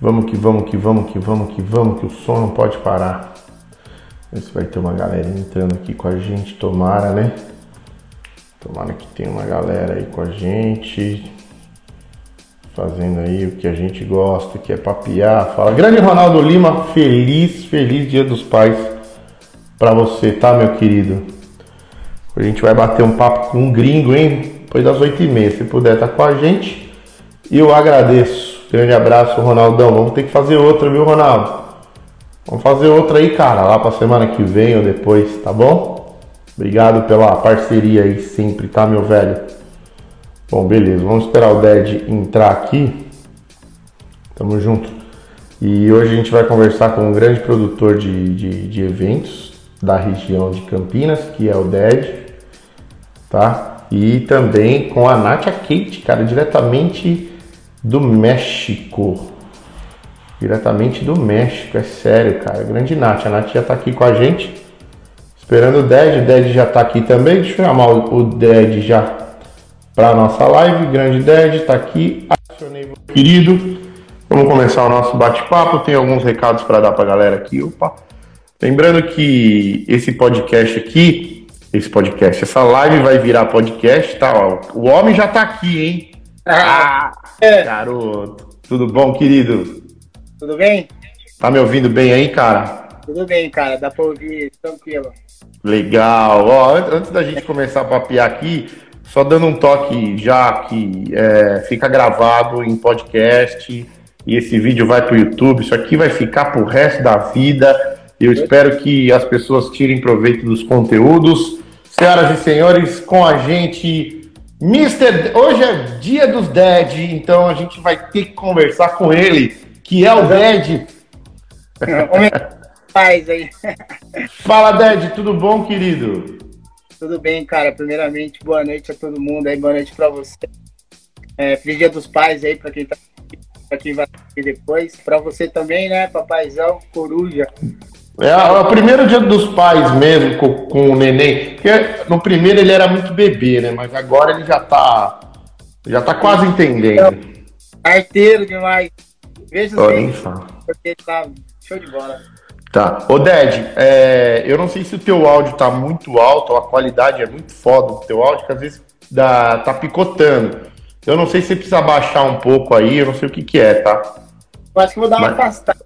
Vamos que vamos, que vamos, que vamos, que vamos, que o som não pode parar. Ver se vai ter uma galera entrando aqui com a gente, tomara, né? Tomara que tenha uma galera aí com a gente. Fazendo aí o que a gente gosta, que é papiar. Fala, grande Ronaldo Lima, feliz, feliz Dia dos Pais pra você, tá, meu querido? A gente vai bater um papo com um gringo, hein? Depois das oito e meia. Se puder estar tá com a gente, eu agradeço. Grande abraço, Ronaldão. Vamos ter que fazer outra, viu, Ronaldo? Vamos fazer outra aí, cara, lá pra semana que vem ou depois, tá bom? Obrigado pela parceria aí sempre, tá, meu velho? Bom, beleza. Vamos esperar o Ded entrar aqui. Tamo junto. E hoje a gente vai conversar com um grande produtor de, de, de eventos da região de Campinas, que é o Ded, tá? E também com a Natia Kate, cara, diretamente do México. Diretamente do México, é sério, cara. Grande Nath. A Nath já tá aqui com a gente. Esperando o Ded. O Ded já tá aqui também. Deixa eu chamar o Ded já para nossa live. Grande Ded tá aqui. Acionei querido. Vamos começar o nosso bate-papo. Tem alguns recados para dar pra galera aqui. Opa. Lembrando que esse podcast aqui, esse podcast, essa live vai virar podcast, tá? O homem já tá aqui, hein? Ah, é. garoto. Tudo bom, querido? Tudo bem? Tá me ouvindo bem aí, cara? Tudo bem, cara. Dá pra ouvir tranquilo. Legal. Ó, antes da gente começar a papiar aqui, só dando um toque já que é, fica gravado em podcast e esse vídeo vai pro YouTube. Isso aqui vai ficar pro resto da vida. Eu espero que as pessoas tirem proveito dos conteúdos. Senhoras e senhores, com a gente Mister, hoje é dia dos Dead, então a gente vai ter que conversar com ele, que é o Dead. Faz aí. Fala, Dead, tudo bom, querido? Tudo bem, cara. Primeiramente, boa noite a todo mundo aí, boa noite para você. É, feliz dia dos pais aí para quem tá para quem vai depois. Para você também, né, papaizão, coruja. É, é o primeiro dia dos pais mesmo com, com, o neném. Porque no primeiro ele era muito bebê, né? Mas agora ele já tá. Já tá quase entendendo. Arteiro demais. Veja só. Porque tá show de bola. Tá. Ô, Ded, é, eu não sei se o teu áudio tá muito alto, ou a qualidade é muito foda do teu áudio, que às vezes dá, tá picotando. Eu não sei se você precisa baixar um pouco aí, eu não sei o que que é, tá? Eu acho que vou dar uma Mas... afastada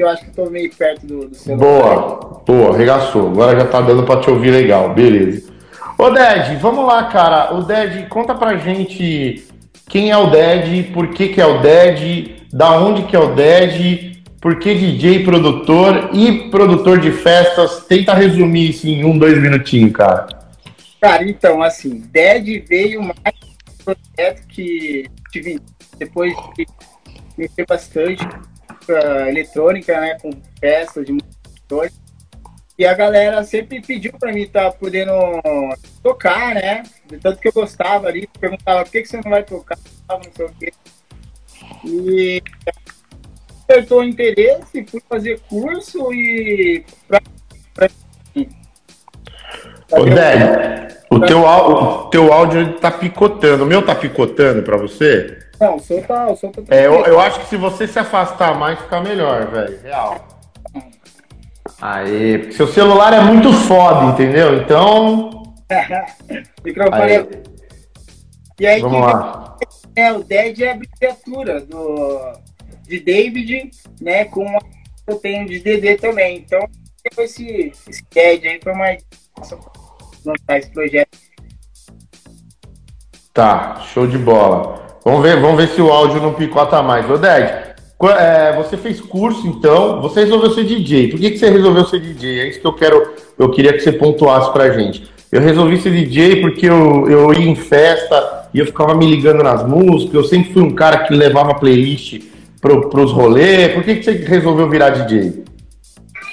eu acho que tô meio perto do, do celular. Boa, boa, arregaçou. Agora já tá dando para te ouvir legal, beleza. Ô Ded, vamos lá, cara. O Ded, conta pra gente quem é o Ded, por que, que é o Ded, da onde que é o Ded, por que DJ produtor e produtor de festas. Tenta resumir isso em um, dois minutinhos, cara. Cara, então, assim, Dead veio mais um projeto que tive depois de mexer bastante música eletrônica, né? Com festas de música eletrônica. E a galera sempre pediu para mim estar tá podendo tocar, né? De tanto que eu gostava ali, perguntava por que, que você não vai tocar, não sei o quê. E o interesse, fui fazer curso e. Pra, pra, Ô, Délio, o teu, o teu áudio tá picotando. O meu tá picotando para você? Não, o som tá. O som tá é, eu, eu acho que se você se afastar mais, fica melhor, velho. Real. Aê, porque seu celular é muito foda, entendeu? Então. Microfone. Aí. E aí, Vamos que lá. É, o Dead é a abreviatura do, de David, né? Com a eu tenho de DD também. Então, esse, esse Dead aí foi mais. lançar esse projeto. Tá, show de bola. Vamos ver, vamos ver se o áudio não picota mais. Ô, Ded, é, você fez curso, então, você resolveu ser DJ. Por que, que você resolveu ser DJ? É isso que eu quero, eu queria que você pontuasse pra gente. Eu resolvi ser DJ porque eu, eu ia em festa e eu ficava me ligando nas músicas. Eu sempre fui um cara que levava playlist pro, pros rolês. Por que, que você resolveu virar DJ?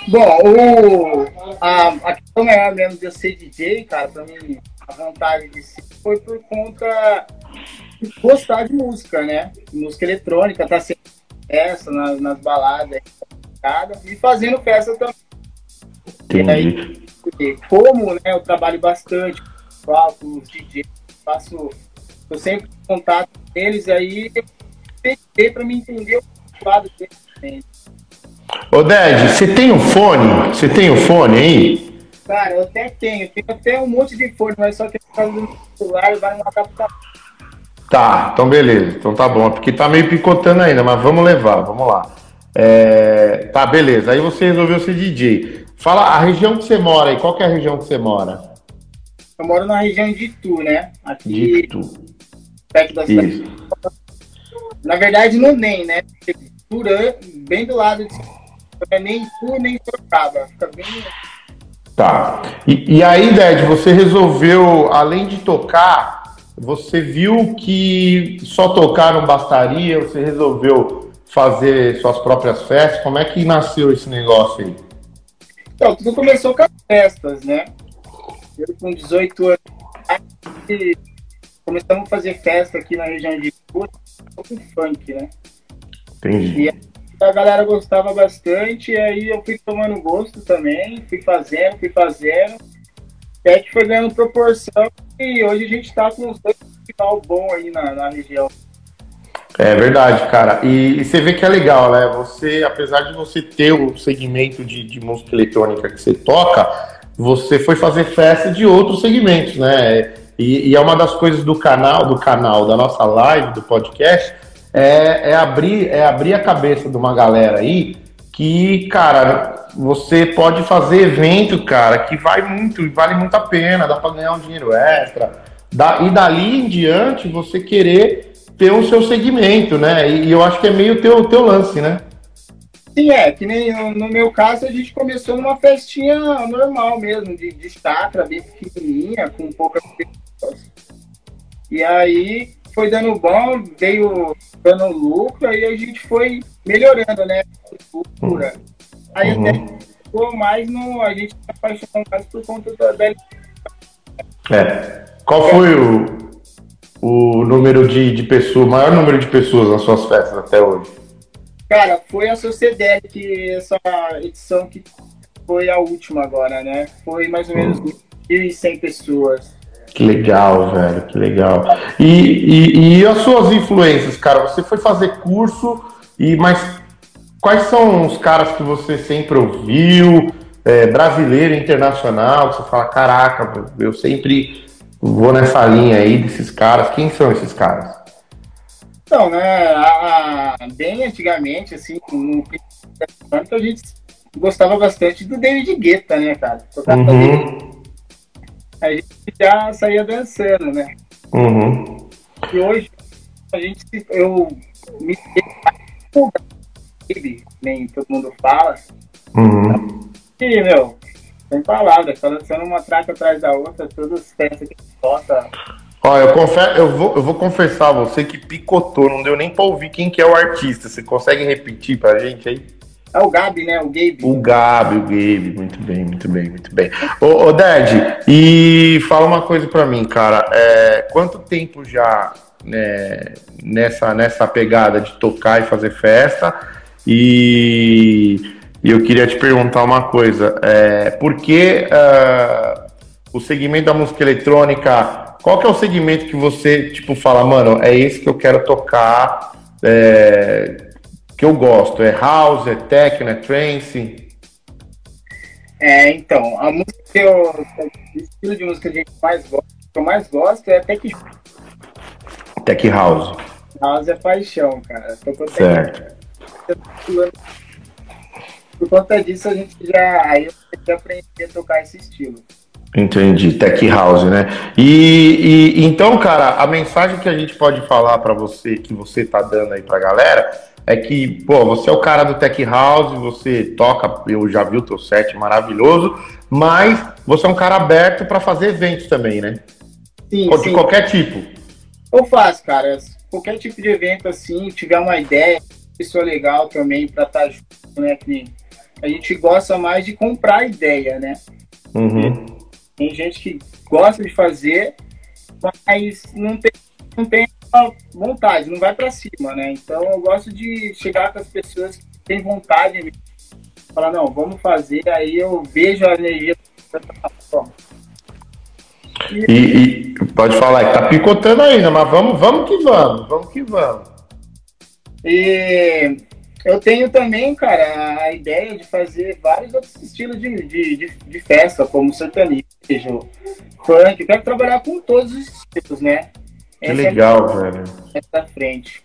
Bom, o, a, a questão é mesmo de eu ser DJ, cara, pra mim, a vontade de ser foi por conta gostar de música, né? Música eletrônica, tá sendo festa nas, nas baladas e fazendo festa também. Entendi. E aí, como né, eu trabalho bastante com os DJs, faço, eu sempre contato com eles, aí eu tentei para me entender lado dele também. Ô, Ded, você tem um fone? Você tem um fone aí? Cara, eu até tenho. Tenho até um monte de fone, mas só que por causa do meu celular vai numa captação. Tá, então beleza. Então tá bom. Porque tá meio picotando ainda, mas vamos levar, vamos lá. É, Tá, beleza. Aí você resolveu ser DJ. Fala a região que você mora aí. Qual é a região que você mora? Eu moro na região de Itu, né? De Aqui Itu. perto da cidade. Isso. Na verdade, no NEM, né? Turã, bem do lado de não é nem Itu, nem Sorocaba. Fica bem. Tá. E, e aí, Ded, você resolveu, além de tocar, você viu que só tocar não bastaria, você resolveu fazer suas próprias festas. Como é que nasceu esse negócio aí? Então, tudo começou com as festas, né? Eu com 18 anos começamos a fazer festa aqui na região de Itu, com funk, né? Entendi. E a galera gostava bastante, e aí eu fui tomando gosto também, fui fazendo, fui fazendo, até que foi ganhando proporção, e hoje a gente tá com uns dois final bom aí na, na região. É verdade, cara. E, e você vê que é legal, né? Você, apesar de você ter o segmento de, de música eletrônica que você toca, você foi fazer festa de outros segmentos, né? E, e é uma das coisas do canal, do canal, da nossa live, do podcast, é, é abrir, é abrir a cabeça de uma galera aí que, cara, você pode fazer evento, cara, que vai muito, vale muito a pena, dá pra ganhar um dinheiro extra. E dali em diante você querer ter o seu segmento, né? E, e eu acho que é meio teu, teu lance, né? Sim, é, que nem no, no meu caso a gente começou numa festinha normal mesmo, de, de chácara, bem pequenininha, com poucas pessoas. E aí foi dando bom, veio dando lucro, aí a gente foi melhorando, né? a Cultura. Aí Uhum. até ficou mais no. A gente se apaixonou mais por conta da, da É. Qual foi o, o número de, de pessoas, maior número de pessoas nas suas festas até hoje? Cara, foi a Sociedade que essa edição que foi a última agora, né? Foi mais ou menos 1.100 pessoas. Que legal, velho, que legal. E, e, e as suas influências, cara? Você foi fazer curso, e mas quais são os caras que você sempre ouviu? É, brasileiro, internacional, que você fala, caraca, eu sempre vou nessa linha aí desses caras. Quem são esses caras? Então, né, a- a- bem antigamente, assim, no a gente gostava bastante do David Guetta, né, cara? Tocava Uhum, a gente já saía dançando, né? uhum. E hoje, a gente, eu me ele, nem todo mundo fala, Uhum. e, meu, sem palavras, tá lançando uma traca atrás da outra, todas as festas que a gente toca. Ó, eu, confesso, eu, vou, eu vou confessar a você que picotou, não deu nem pra ouvir quem que é o artista. Você consegue repetir pra gente aí? É o Gabi, né, o Gabe. O Gabi, o Gabe, muito bem, muito bem, muito bem. Ô, ô Ded, e fala uma coisa pra mim, cara. É, quanto tempo já né, nessa, nessa pegada de tocar e fazer festa? E, e eu queria te perguntar uma coisa. É, por que ah, o segmento da música eletrônica qual que é o segmento que você, tipo, fala, mano, é esse que eu quero tocar, é, que eu gosto? É house, é techno, é trance? É, então, a música que eu. O estilo de música que a gente mais gosta, que eu mais gosto é que Tech house, House é paixão, cara. Certo. Por conta disso, a gente já. Aí eu comecei a aprender a tocar esse estilo. Entendi, tech house, né? E, e- então, cara, a mensagem que a gente pode falar pra você, que você tá dando aí pra galera, é que, pô, você é o cara do tech house, você toca, eu já vi o teu set maravilhoso, mas você é um cara aberto pra fazer eventos também, né? Sim, De sim. qualquer tipo. Eu faço, cara. Qualquer tipo de evento assim, tiver uma ideia, pessoa legal também pra estar junto, né? Que a gente gosta mais de comprar ideia, né? Uhum. Tem gente que gosta de fazer, mas não tem, não tem vontade, não vai pra cima, né? Então eu gosto de chegar com as pessoas que têm vontade de falar, não, vamos fazer, aí eu vejo a energia da forma. E, e- pode falar, que tá picotando ainda, mas vamos, vamos que vamos, vamos que vamos. E Eu tenho também, cara, a ideia de fazer vários outros estilos de, de, de, de festa, como sertanejo, funk. Eu quero trabalhar com todos os estilos, né? Que Essa legal, é velho. Essa frente.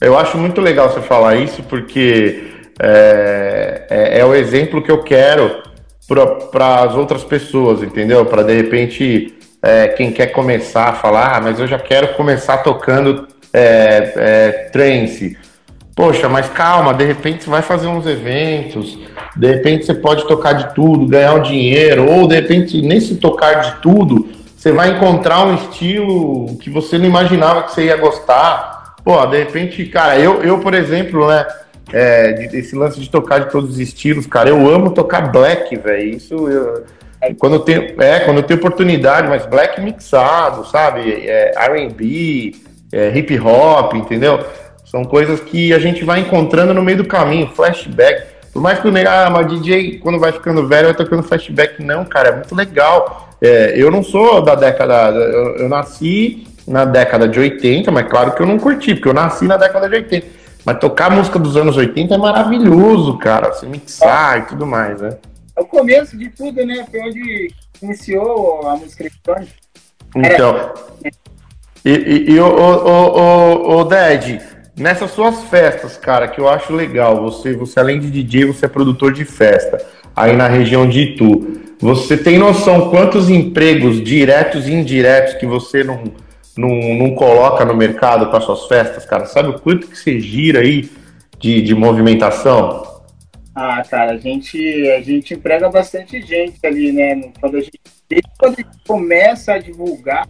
Eu acho muito legal você falar isso, porque é, é, é o exemplo que eu quero para as outras pessoas, entendeu? Para de repente é, quem quer começar a falar, ah, mas eu já quero começar tocando é, é, trance. Poxa, mas calma, de repente você vai fazer uns eventos, de repente você pode tocar de tudo, ganhar um dinheiro, ou de repente, nesse tocar de tudo, você vai encontrar um estilo que você não imaginava que você ia gostar. Pô, de repente, cara, eu, eu por exemplo, né, é, esse lance de tocar de todos os estilos, cara, eu amo tocar black, velho. Isso eu, quando eu tenho, é, quando eu tenho oportunidade, mas black mixado, sabe? É, R&B, é, hip hop, entendeu? São coisas que a gente vai encontrando no meio do caminho, flashback. Por mais que o nego, ah, mas DJ, quando vai ficando velho, vai tocando flashback. Não, cara, é muito legal. É, eu não sou da década. Eu, eu, nasci na década de 80, mas claro que eu não curti, porque eu nasci na década de 80. Mas tocar música dos anos 80 é maravilhoso, cara. Você mixar e tudo mais, né? É o começo de tudo, né? Foi onde iniciou a música eletrônica. Então. E, e, e o, o, o, o Ded, Nessas suas festas, cara, que eu acho legal, você, você além de DJ, você é produtor de festa, aí na região de Itu. Você tem noção quantos empregos diretos e indiretos que você não, não, não coloca no mercado para suas festas, cara? Sabe o quanto que você gira aí de, de movimentação? Ah, cara, a gente, a gente emprega bastante gente ali, né? Quando a gente, desde quando a gente começa a divulgar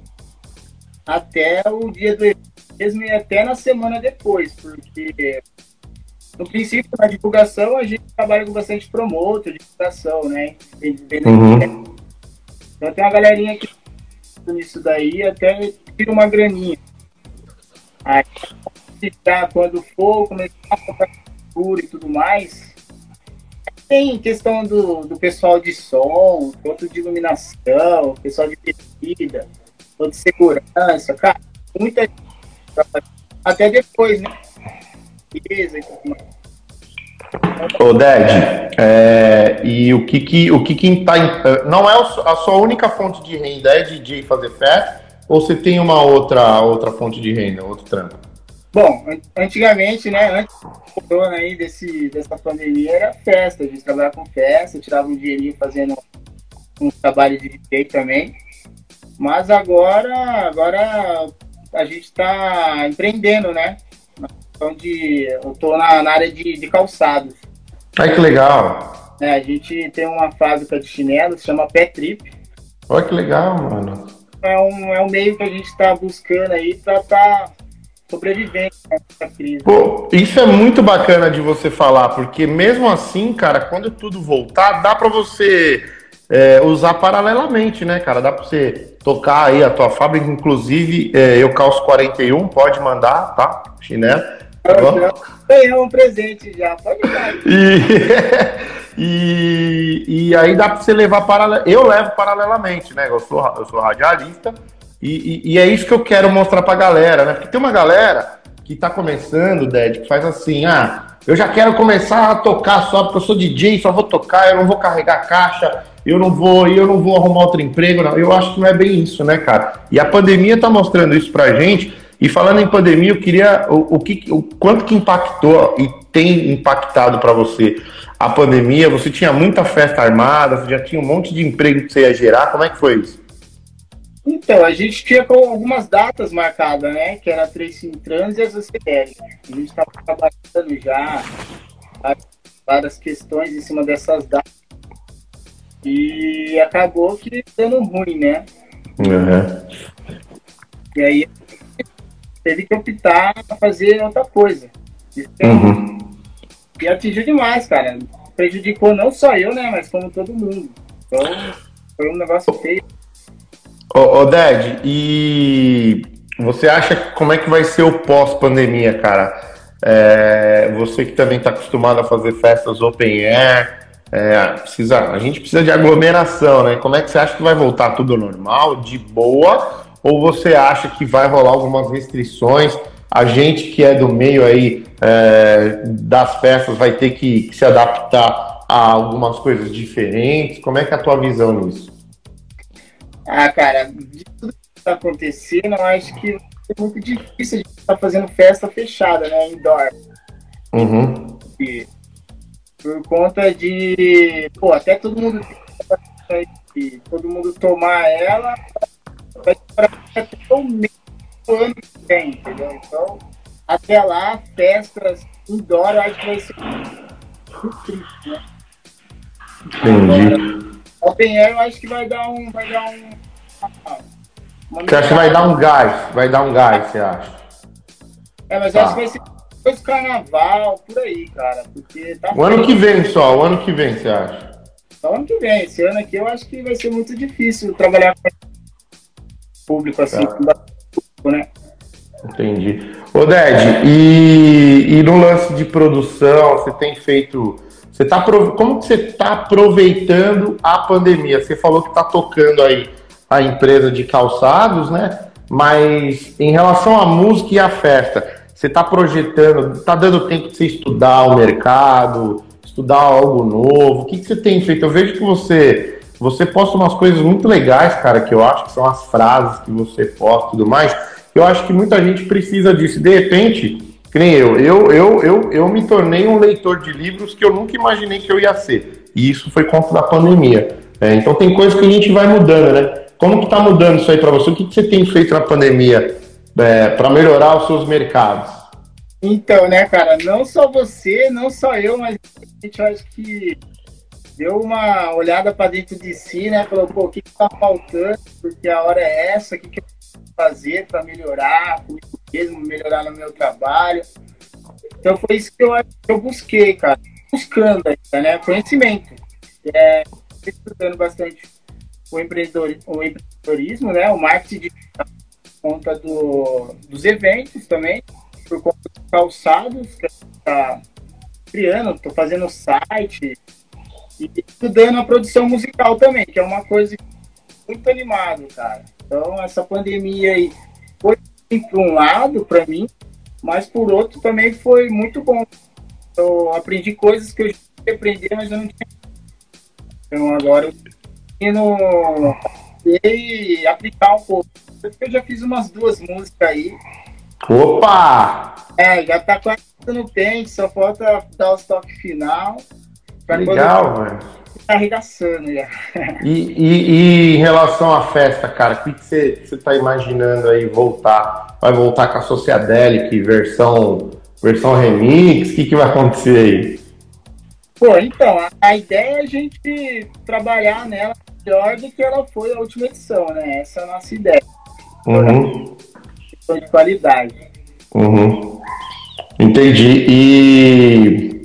até o dia do evento mesmo e até na semana depois, porque no princípio, na divulgação, a gente trabalha com bastante promotor, divulgação, né? Uhum. Então tem uma galerinha que nisso daí até tira uma graninha. Aí, quando for começar a tocar e tudo mais, tem questão do, do pessoal de som, quanto de iluminação, pessoal de bebida, quanto de segurança, cara, muita gente até depois, né? Beleza, Ô, Ded, é, e o que que, o que que tá, é, não é a sua única fonte de renda é DJ fazer festa, ou você tem uma outra, outra fonte de renda, outro trampo? Bom, antigamente, né, antes do corona aí, desse, dessa pandemia, era festa, a gente trabalhava com festa, tirava um dinheirinho fazendo um trabalho de DJ também, mas agora, agora a gente está empreendendo, né? Então, de, eu estou na, na, área de, de calçados. Ai, que legal! É, a gente tem uma fábrica de chinelos, chama Pé Trip. Olha que legal, mano. É um, é um meio que a gente está buscando aí para estar tá sobrevivendo nessa crise. Pô, isso é muito bacana de você falar, porque mesmo assim, cara, quando tudo voltar, dá para você é, usar paralelamente, né, cara? Dá para você tocar aí a tua fábrica, inclusive é, eu calço 41, pode mandar, tá? Chinelo. Ganhou um presente já, pode dar. E, e, e aí dá para você levar paralelo. Eu levo paralelamente, né? Eu sou, eu sou radialista e, e, e é isso que eu quero mostrar pra galera, né? Porque tem uma galera que tá começando, Ded, que faz assim, ah, eu já quero começar a tocar só porque eu sou DJ, só vou tocar, eu não vou carregar caixa, eu não vou, eu não vou arrumar outro emprego, não. Eu acho que não é bem isso, né, cara? E a pandemia está mostrando isso pra gente. E falando em pandemia, eu queria o, o que, o quanto que impactou e tem impactado para você a pandemia? Você tinha muita festa armada, você já tinha um monte de emprego que você ia gerar. Como é que foi isso? Então, a gente tinha algumas datas marcadas, né? Que era a Tracing Trans e as UCL. A gente estava trabalhando já várias questões em cima dessas datas e acabou que dando ruim, né? Uhum. E aí teve que optar para fazer outra coisa. Uhum. E atingiu demais, cara. Prejudicou não só eu, né? Mas como todo mundo. Então foi um negócio feio. Ô, ô Ded, e você acha como é que vai ser o pós-pandemia, cara? É, você que também está acostumado a fazer festas open air, é, precisa, a gente precisa de aglomeração, né? Como é que você acha que vai voltar tudo normal, de boa? Ou você acha que vai rolar algumas restrições A gente que é do meio aí é, das peças vai ter que, que se adaptar a algumas coisas diferentes. Como é que é a tua visão nisso? Ah, cara, de tudo que está acontecendo, eu acho que é muito difícil de estar tá fazendo festa fechada, né? Indoor. Uhum. E, por conta de, pô, até todo mundo todo mundo tomar ela, vai para até o meio do ano que vem, entendeu? Então, até lá, festas indoor, eu acho que vai ser né? Entendi. Open Air eu acho que vai dar um. Vai dar um você acha que vai dar um gás? Vai dar um gás, você acha? É, mas tá. eu acho que vai ser depois do carnaval, por aí, cara. Porque tá o ano que vem só, o ano que vem, você acha? Só o ano que vem. Esse ano aqui eu acho que vai ser muito difícil trabalhar com público assim, tá. né? Entendi. Ô, Ded, e, e no lance de produção, você tem feito você tá, como que você está aproveitando a pandemia? Você falou que está tocando aí a empresa de calçados, né? Mas em relação à música e à festa, você está projetando, está dando tempo de você estudar o mercado, estudar algo novo? O que, que você tem feito? Eu vejo que você você posta umas coisas muito legais, cara, que eu acho que são as frases que você posta e tudo mais. Eu acho que muita gente precisa disso. De repente, que nem eu. Eu, eu, eu, eu me tornei um leitor de livros que eu nunca imaginei que eu ia ser. E isso foi conta da pandemia. É, então tem coisas que a gente vai mudando, né? Como que tá mudando isso aí para você? O que, que você tem feito na pandemia é, para melhorar os seus mercados? Então, né, cara, não só você, não só eu, mas a gente acho que deu uma olhada para dentro de si, né? Falou, pô, o que, que tá faltando? Porque a hora é essa, o que, que eu fazer para melhorar comigo mesmo, melhorar no meu trabalho. Então foi isso que eu, eu busquei, cara. Buscando ainda, né? Conhecimento. É, estudando bastante o, empreendedor, o empreendedorismo, né? O marketing por conta do, dos eventos também, por conta dos calçados que a gente está criando, estou fazendo site e estudando a produção musical também, que é uma coisa muito animado, cara. Então, essa pandemia aí foi por um lado para mim, mas por outro também foi muito bom. Eu aprendi coisas que eu já aprender, mas eu não tinha. Então, agora eu no e aplicar um pouco. Eu já fiz umas duas músicas aí. Opa! É, já tá quase no pente, só falta dar o toque final. Legal, velho tá arregaçando já. E, e, e, em relação à festa, cara, o que você está imaginando aí voltar? Vai voltar com a Sociadelic versão, versão remix? O que, que vai acontecer aí? Pô, então, a, a, ideia é a gente trabalhar nela melhor do que ela foi a última edição, né? Essa é a nossa ideia. Uhum. De qualidade. Uhum. Entendi. E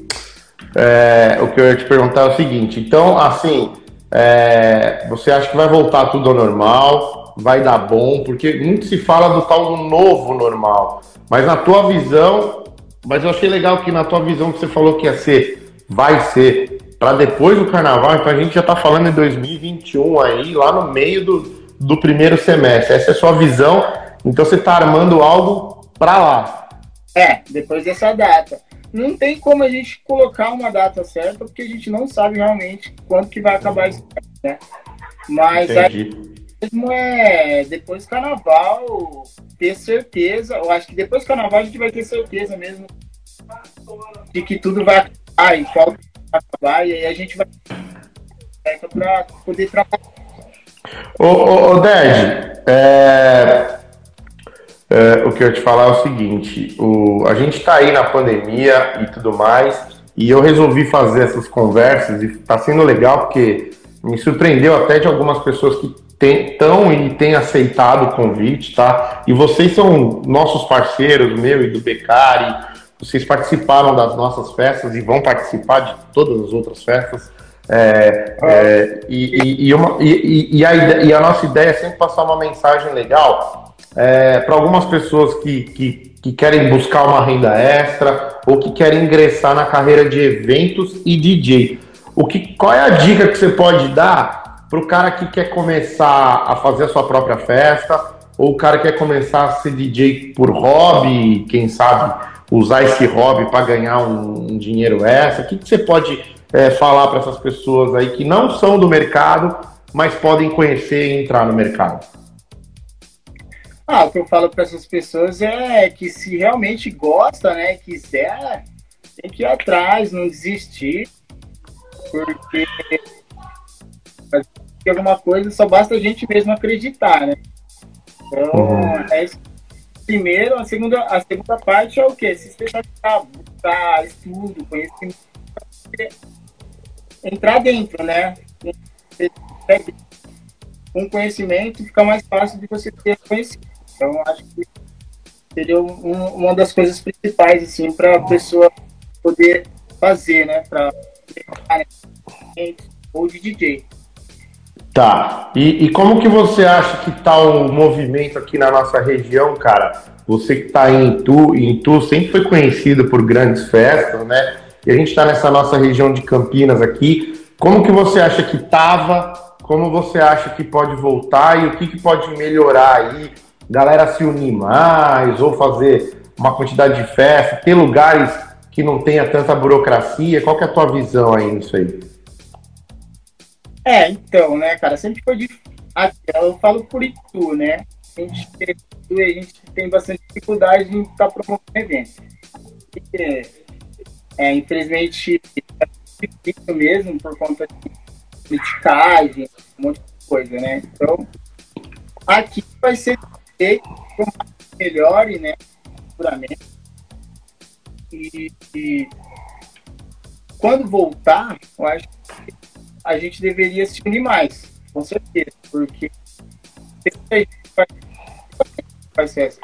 é, o que eu ia te perguntar é o seguinte: então, assim, é, você acha que vai voltar tudo ao normal? Vai dar bom? Porque muito se fala do tal do novo normal. Mas na tua visão, mas eu achei legal que na tua visão que você falou que ia ser, vai ser para depois do carnaval, então a gente já está falando em 2021 aí, lá no meio do, do primeiro semestre. Essa é a sua visão, então você está armando algo para lá. É, depois dessa data não tem como a gente colocar uma data certa, porque a gente não sabe realmente quando que vai acabar isso, né? Mas mesmo é depois do carnaval ter certeza, eu acho que depois do carnaval a gente vai ter certeza mesmo de que tudo vai acabar e qual vai acabar, e aí a gente vai para poder trabalhar. Ô, ô, ô Ded, é, é, o que eu ia te falar é o seguinte: o, a gente está aí na pandemia e tudo mais, e eu resolvi fazer essas conversas e está sendo legal porque me surpreendeu até de algumas pessoas que estão e têm aceitado o convite, tá? E vocês são nossos parceiros, meu e do Becari, vocês participaram das nossas festas e vão participar de todas as outras festas. É, é, e, e, e, uma, e, a, e, a, nossa ideia é sempre passar uma mensagem legal é, para algumas pessoas que, que, que, querem buscar uma renda extra ou que querem ingressar na carreira de eventos e DJ. O que, qual é a dica que você pode dar para o cara que quer começar a fazer a sua própria festa ou o cara quer começar a ser DJ por hobby, quem sabe usar esse hobby para ganhar um, um, dinheiro extra? O que, que você pode é, falar para essas pessoas aí que não são do mercado, mas podem conhecer e entrar no mercado? Ah, o que eu falo para essas pessoas é que se realmente gosta, né, quiser, tem que ir atrás, não desistir, porque alguma coisa só basta a gente mesmo acreditar, né? Então, uhum. é isso. Primeiro, a segunda, a segunda parte é o quê? Se especializar, buscar estudo, conhecimento, entrar dentro, né? Com conhecimento fica mais fácil de você ter conhecimento. Então, acho que seria um, uma das coisas principais, assim, para a pessoa poder fazer, né? Para ou de DJ. Tá. E, e, como que você acha que tá o movimento aqui na nossa região, cara? Você que está em Itu, em Itu sempre foi conhecido por grandes festas, né? E a gente está nessa nossa região de Campinas aqui. Como que você acha que tava? Como você acha que pode voltar e o que, que pode melhorar aí? Galera se unir mais ou fazer uma quantidade de festa, ter lugares que não tenha tanta burocracia. Qual que é a tua visão aí nisso aí? É, então, né, cara, sempre foi difícil. Eu falo por Itu, né? A gente, a gente tem bastante dificuldade em estar promovendo evento. E, é, infelizmente, é difícil mesmo por conta de politicagem, um monte de coisa, né? Então, aqui vai ser melhore, né? Futuramente. E, e quando voltar, eu acho que a gente deveria se unir mais, com certeza, porque faz festa.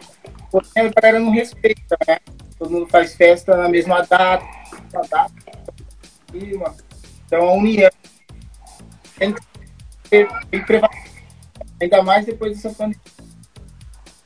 Porém, a galera não respeita, né? Todo mundo faz festa na mesma data, na data, então a união tem que ser prevalente, ainda mais depois dessa pandemia.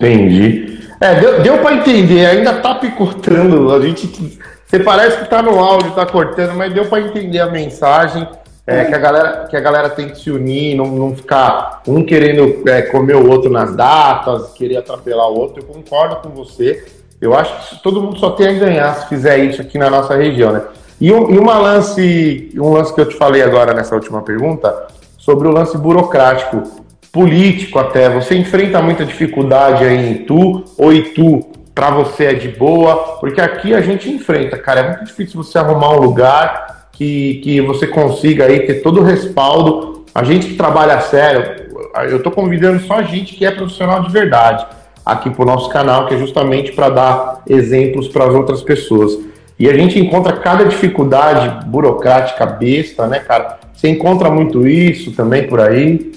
Entendi. É, deu, deu para entender, ainda tá picotando, a gente. Você parece que tá no áudio, tá cortando, mas deu para entender a mensagem. É, que, a galera, que a galera tem que se unir, não, não ficar um querendo é, comer o outro nas datas, querer atropelar o outro. Eu concordo com você. Eu acho que todo mundo só tem a ganhar se fizer isso aqui na nossa região, né? E, um, e uma lance, um lance que eu te falei agora nessa última pergunta, sobre o lance burocrático, político até. Você enfrenta muita dificuldade aí em Itu, ou Itu para você é de boa? Porque aqui a gente enfrenta, cara, é muito difícil você arrumar um lugar que, que você consiga aí ter todo o respaldo. A gente que trabalha sério, eu estou convidando só a gente que é profissional de verdade aqui para o nosso canal, que é justamente para dar exemplos para as outras pessoas. E a gente encontra cada dificuldade burocrática besta, né, cara? Você encontra muito isso também por aí?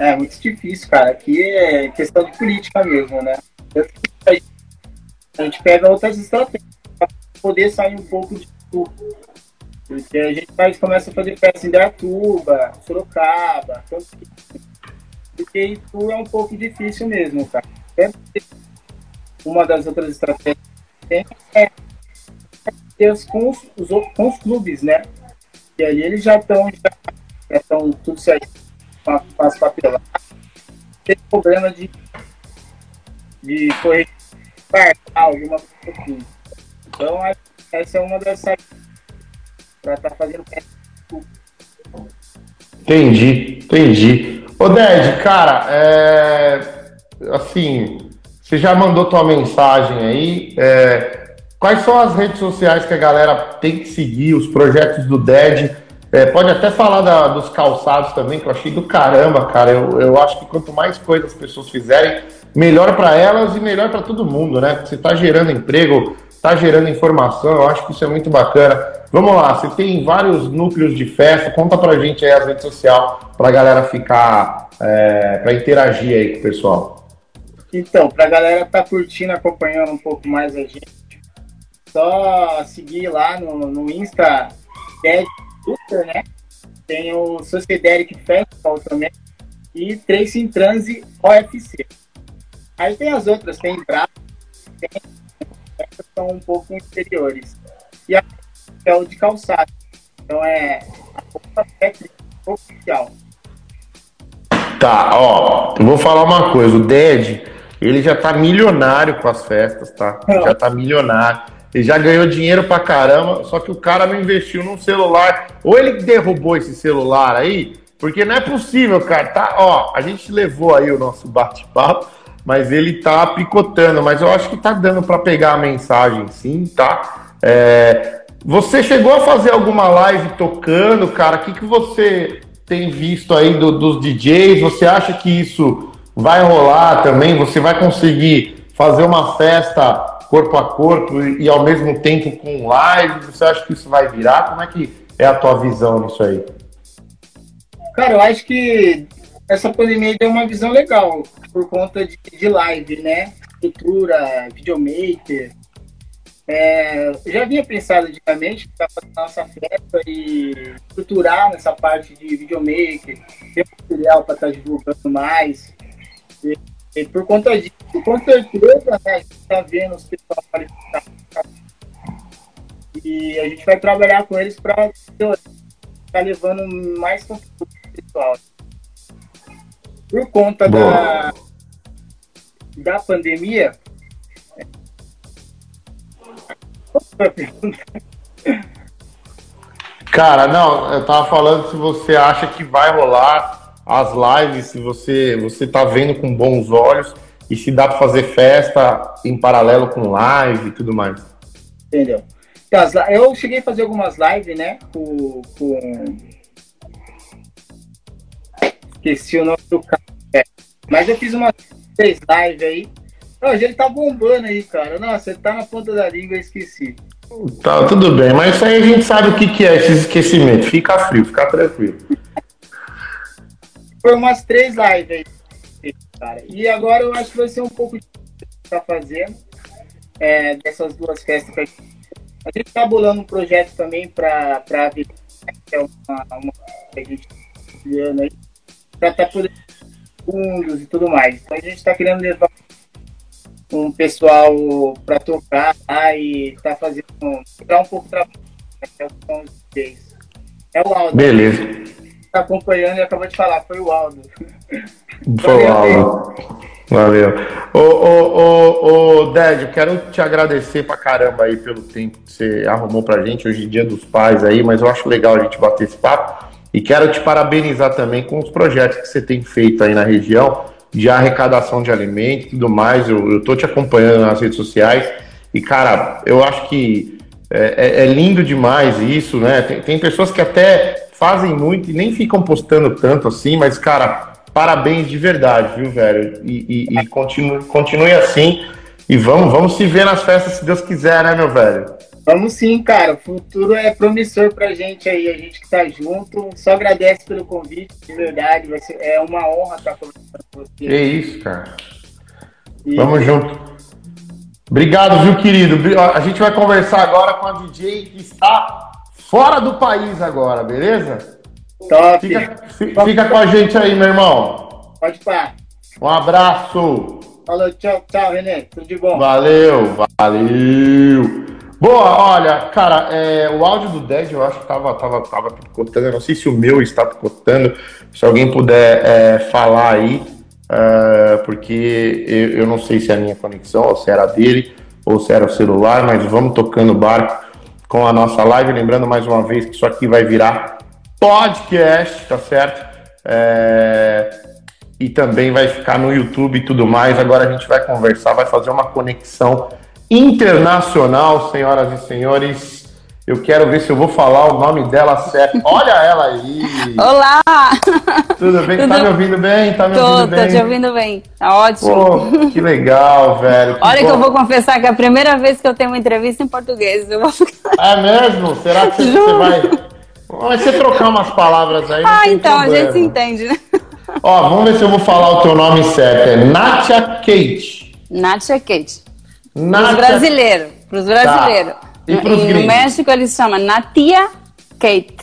É, muito difícil, cara. Aqui é questão de política mesmo, né? A gente pega outras estratégias para poder sair um pouco de tudo. Porque a gente faz, começa a fazer festa em Datuba, Sorocaba, porque isso é um pouco difícil mesmo, cara. Uma das outras estratégias que tem é com, os, com os clubes, né? E aí eles já estão já estão tudo certo com as papeladas. Tem problema de, de correr alguma coisa assim. Então, essa é uma das saídas para estar tá fazendo Entendi, entendi. Ô Ded, cara, é... assim, você já mandou tua mensagem aí. É... Quais são as redes sociais que a galera tem que seguir, os projetos do Ded? É, pode até falar da, dos calçados também, que eu achei do caramba, cara. Eu, eu acho que quanto mais coisas as pessoas fizerem, melhor para elas e melhor para todo mundo, né? Você está gerando emprego, está gerando informação, eu acho que isso é muito bacana. Vamos lá, você tem vários núcleos de festa, conta para gente aí as redes sociais, a galera ficar, é, para interagir aí com o pessoal. Então, para a galera tá curtindo, acompanhando um pouco mais a gente, só seguir lá no, no Insta, né? Tem o Sociederic Festival também. E Trace in Transi OFC. Aí tem as outras, tem Bravo, tem. Essas são um pouco inferiores. E a é o de calçado. Então é a roupa técnica oficial. Tá, ó, eu vou falar uma coisa, o Ded, ele já tá milionário com as festas, tá? Já tá milionário. Ele já ganhou dinheiro pra caramba, só que o cara não investiu num celular. Ou ele derrubou esse celular aí, porque não é possível, cara. Tá, ó, a gente levou aí o nosso bate-papo, mas ele tá picotando. Mas eu acho que tá dando pra pegar a mensagem, sim, tá? É, você chegou a fazer alguma live tocando, cara? O que, que você tem visto aí do- dos DJs? Você acha que isso vai rolar também? Você vai conseguir fazer uma festa corpo a corpo e, e ao mesmo tempo com live? Você acha que isso vai virar? Como é que é a tua visão nisso aí? Cara, eu acho que essa pandemia deu uma visão legal por conta de, de live, né? Estrutura, videomaker. É, eu já havia pensado antigamente para nossa festa e estruturar nessa parte de videomaker, ter material para estar divulgando mais. E, por conta disso, com certeza, né, a gente está vendo os pessoal qualificados e a gente vai trabalhar com eles para estar levando mais conteúdo pessoal. Por conta da, da pandemia. Cara, não, eu tava falando se você acha que vai rolar as lives, se você você tá vendo com bons olhos e se dá para fazer festa em paralelo com live e tudo mais. Entendeu? Então, eu cheguei a fazer algumas lives, né? Com. com... Esqueci o nome do cara. É. Mas eu fiz umas três lives aí. Hoje ele tá bombando aí, cara. Nossa, ele tá na ponta da língua, eu esqueci. Tá, tudo bem, mas isso aí a gente sabe o que, que é esse esquecimento. Fica frio, fica tranquilo. Foi umas três lives aí, cara. E agora eu acho que vai ser um pouco tá fazendo é, dessas duas festas que a gente. A gente tá bolando um projeto também para para que é uma, uma que a gente tá criando aí, para estar tá podendo fundos e tudo mais. Então a gente está querendo levar um pessoal para tocar lá e tá fazendo dar um pouco de trabalho. né, que são os DJs. É o Aldo. Beleza. Tá acompanhando e acabou de falar, foi o Aldo. Foi o Aldo. Valeu. Ô, ô, ô, ô, Ded, quero te agradecer pra caramba aí pelo tempo que você arrumou pra gente. Hoje em dia dos pais aí, mas eu acho legal a gente bater esse papo. E quero te parabenizar também com os projetos que você tem feito aí na região de arrecadação de alimentos e tudo mais. Eu, eu tô te acompanhando nas redes sociais. E, cara, eu acho que é, é- é lindo demais isso, né? Tem, tem pessoas que até fazem muito e nem ficam postando tanto assim, mas, cara, parabéns de verdade, viu, velho? E, e- e continue, continue assim. E vamos, vamos se ver nas festas, se Deus quiser, né, meu velho? Vamos sim, cara. O futuro é promissor pra gente aí, a gente que tá junto. Só agradece pelo convite, de verdade. Vai ser, é uma honra estar conversando com você. isso, cara. E- Vamos junto. Obrigado, viu, querido? A gente vai conversar agora com a DJ que está fora do país agora, beleza? Top. Fica, fi- fica com a gente aí, meu irmão. Pode pá. Um abraço. Falou, tchau, tchau, Renê. Tudo de bom. Valeu, valeu. Boa, olha, cara, é, o áudio do Ded eu acho que tava, tava, tava picotando. Eu não sei se o meu está picotando. Se alguém puder é, falar aí, é, porque eu, eu não sei se é a minha conexão, ou se era dele, ou se era o celular, mas vamos tocando o barco com a nossa live. Lembrando mais uma vez que isso aqui vai virar podcast, tá certo? É, e também vai ficar no YouTube e tudo mais. Agora a gente vai conversar, vai fazer uma conexão internacional, senhoras e senhores. Eu quero ver se eu vou falar o nome dela certo. Olha ela aí! Olá! Tudo bem? Tudo- Tá me ouvindo bem? Tá me Tô, ouvindo tô bem? te ouvindo bem. Tá ótimo. Pô, que legal, velho. Olha que bom. eu vou confessar que é a primeira vez que eu tenho uma entrevista em português. Eu vou ficar... É mesmo? Será que você, você vai. Mas você trocar umas palavras aí. Ah, então, a problema. gente se entende, né? Ó, vamos ver se eu vou falar o teu nome certo. É Natia Kate. Natia Kate. Pros Natia brasileiros. Pros brasileiros. E pros no gringos? México eles chamam Natia Kate.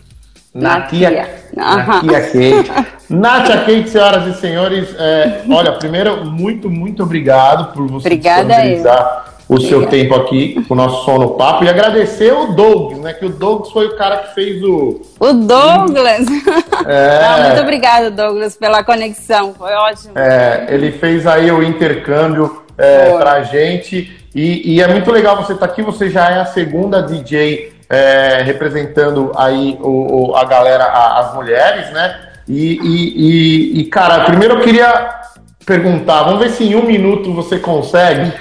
Natia, Natia. Natia Kate. Natia Kate, senhoras e senhores, é, olha, primeiro, muito, muito obrigado por você Obrigada disponibilizar o seu tempo aqui com o nosso som no papo e agradecer o Douglas, né? Que o Douglas foi o cara que fez o. O Douglas! É... Não, muito obrigado, Douglas, pela conexão. Foi ótimo. É, ele fez aí o intercâmbio é, pra gente. E, e, é muito legal você estar tá aqui. Você já é a segunda DJ é, representando aí o, o, a galera, a, as mulheres, né? E, e, e, cara, primeiro eu queria perguntar, vamos ver se em um minuto você consegue.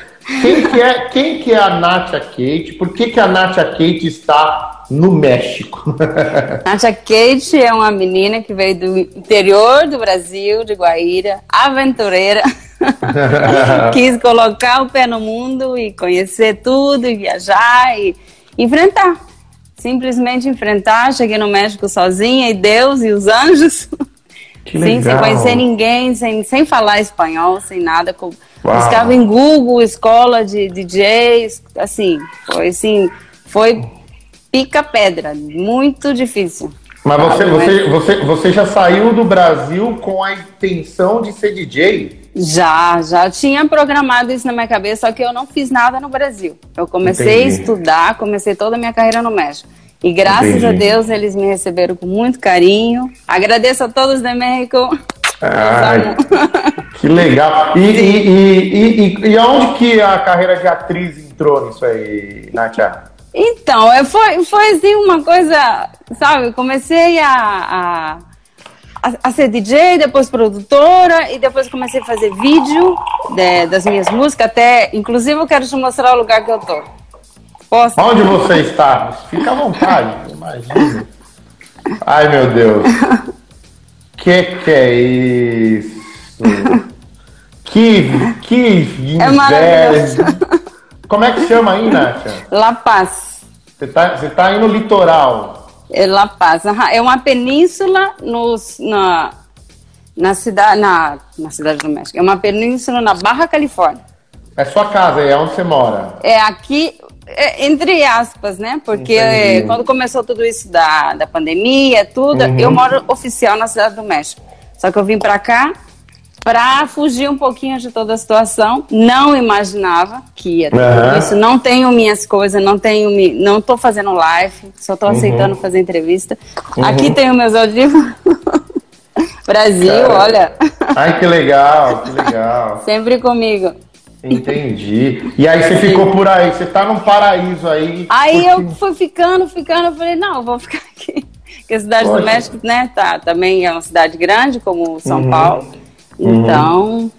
Quem que é, quem que é a Natia Kate? Por que, que a Natia Kate está no México? Natia Kate é uma menina que veio do interior do Brasil, de Guaíra, aventureira. Quis colocar o pé no mundo e conhecer tudo, e viajar e enfrentar simplesmente enfrentar. Cheguei no México sozinha e Deus e os anjos. Que Sim, sem conhecer ninguém, sem, sem falar espanhol, sem nada. Com, buscava em Google, escola de DJs, assim, foi assim, foi pica-pedra, muito difícil. Mas você, você, você, você já saiu do Brasil com a intenção de ser DJ? Já, já tinha programado isso na minha cabeça, só que eu não fiz nada no Brasil. Eu comecei Entendi. a estudar, comecei toda a minha carreira no México. E graças Entendi. a Deus eles me receberam com muito carinho. Agradeço a todos do México. Ai, que legal. E, e, e, e, onde que a carreira de atriz entrou nisso aí, Natia? Então, foi, foi assim uma coisa, sabe? Comecei a, a a, ser DJ, depois produtora e depois comecei a fazer vídeo de, das minhas músicas. Até, inclusive, eu quero te mostrar o lugar que eu tô. Posso? Onde você está? Fica à vontade, imagina. Ai, meu Deus. Que que é isso? Que, que é inveja. Como é que chama aí, Nátia? La Paz. Você tá, você tá aí no litoral. É La Paz. É uma península nos, na, na, cidade, na, na cidade do México. É uma península na Barra Califórnia. É sua casa, é onde você mora? É aqui, é, entre aspas, né? Porque é, quando começou tudo isso da, da pandemia, tudo, uhum. eu moro oficial na cidade do México. Só que eu vim para cá para fugir um pouquinho de toda a situação. Não imaginava que ia ter uhum. isso. Não tenho minhas coisas, não tenho, não tô fazendo live, só tô aceitando uhum. fazer entrevista. Uhum. Aqui tenho meus audífonos. Brasil, Cara. olha. Ai, que legal, que legal. Sempre comigo. Entendi. E aí você ficou por aí, você tá num paraíso aí. Aí porque... eu fui ficando, ficando, eu falei, não, eu vou ficar aqui. Porque a cidade Poxa. do México, né, tá, também é uma cidade grande, como São uhum. Paulo. Uhum. Então.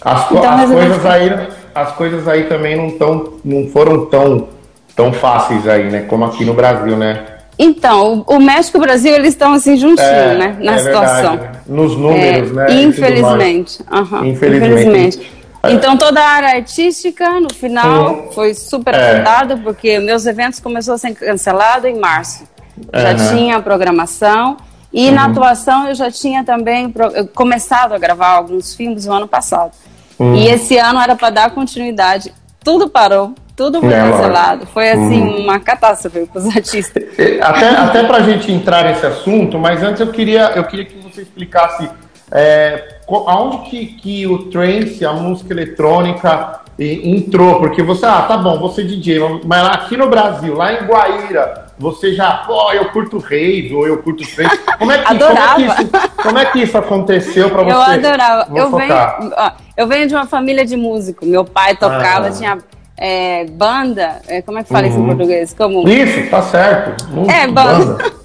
As, então, as coisas aí, as coisas aí também não, tão, não foram tão, tão fáceis aí, né? Como aqui no Brasil, né? Então, o, México e o Brasil, eles estão assim juntinhos, é, né? Na é situação. Verdade. Nos números, é, né? Infelizmente. Uhum, infelizmente. infelizmente. É. Então, toda a área artística, no final, uhum. foi super é. afetada, porque meus eventos começaram a ser cancelados em março. Já tinha programação. E uhum. na atuação eu já tinha também começado a gravar alguns filmes no ano passado. Uhum. E esse ano era para dar continuidade. Tudo parou, tudo foi é, cancelado. Foi assim uhum. uma catástrofe para os artistas. Até, até para a gente entrar nesse assunto, mas antes eu queria, eu queria que você explicasse é, aonde que, que o trance, a música eletrônica, entrou. Porque você, ah, tá bom, você é DJ, mas aqui no Brasil, lá em Guaíra, você já, pô, eu curto rave ou eu curto trance. Como é que, adorava. Como é que, isso, como é que isso aconteceu para você? Eu adorava. eu venho, ó, eu venho de uma família de músicos. Meu pai tocava, ah. tinha é, banda. É, como é que fala uhum. isso em uhum. português? Como... Isso, tá certo. Músico, é, banda. banda.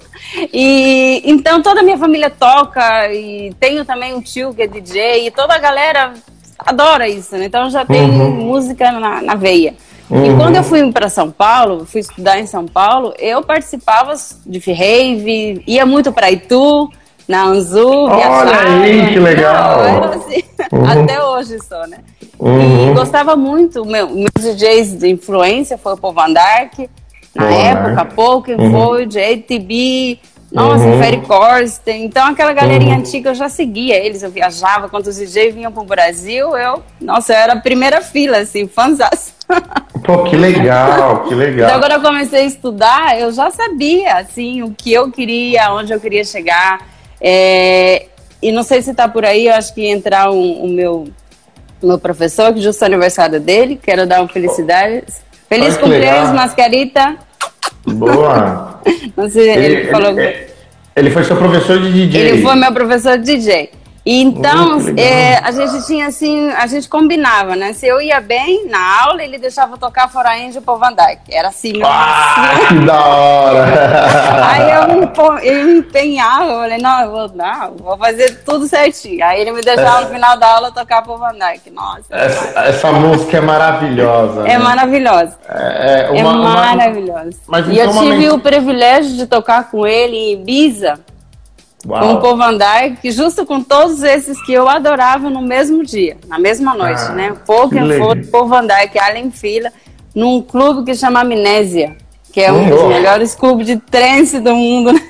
E então toda a minha família toca e tenho também um tio que é DJ e toda a galera adora isso, né? Então já tem uhum. música na, na veia. Uhum. E quando eu fui para São Paulo, fui estudar em São Paulo, eu participava de rave, ia muito para Itu, na Anzu, Olha aí, que legal! Não, assim, uhum. Até hoje só, né? Uhum. E gostava muito, meu, meus DJs de influência foi o Povo Andark, na época, Pokémon, uhum. ATB, nossa, uhum. Ferry Corsten. Então, aquela galerinha uhum. antiga eu já seguia eles. Eu viajava, quando os DJs vinham pro Brasil, eu, nossa, eu era a primeira fila, assim, fãzaço. Pô, que legal, que legal. Então, quando eu comecei a estudar, eu já sabia, assim, o que eu queria, onde eu queria chegar. É, e não sei se tá por aí, eu acho que entrar o um, um meu meu professor, que justo é aniversário dele. Quero dar uma felicidade. Feliz cumpleaños, Mascarita. Boa! Você, ele, ele, falou. Ele, ele foi seu professor de DJ. Ele foi meu professor de DJ. Então, é, a gente tinha assim, a gente combinava, né? Se eu ia bem na aula, ele deixava tocar Fora Índio por Van Dyke. Era assim, ah, que da hora! Aí eu, eu me empenhava, eu falei, não, eu vou, não, vou fazer tudo certinho. Aí ele me deixava no final da aula tocar por Van Dyke. Nossa. Essa, essa música é maravilhosa. É né? maravilhosa. É, é, uma, é maravilhosa. Uma, e eu tive o privilégio de tocar com ele em Ibiza Uau. com o Paul Van Dyke, justo com todos esses que eu adorava no mesmo dia, na mesma noite, ah, né? Pokémon, Paul Van Dyke, Allen Fila, num clube que chama Amnésia, que é um dos melhores clubes de trance do mundo. Né?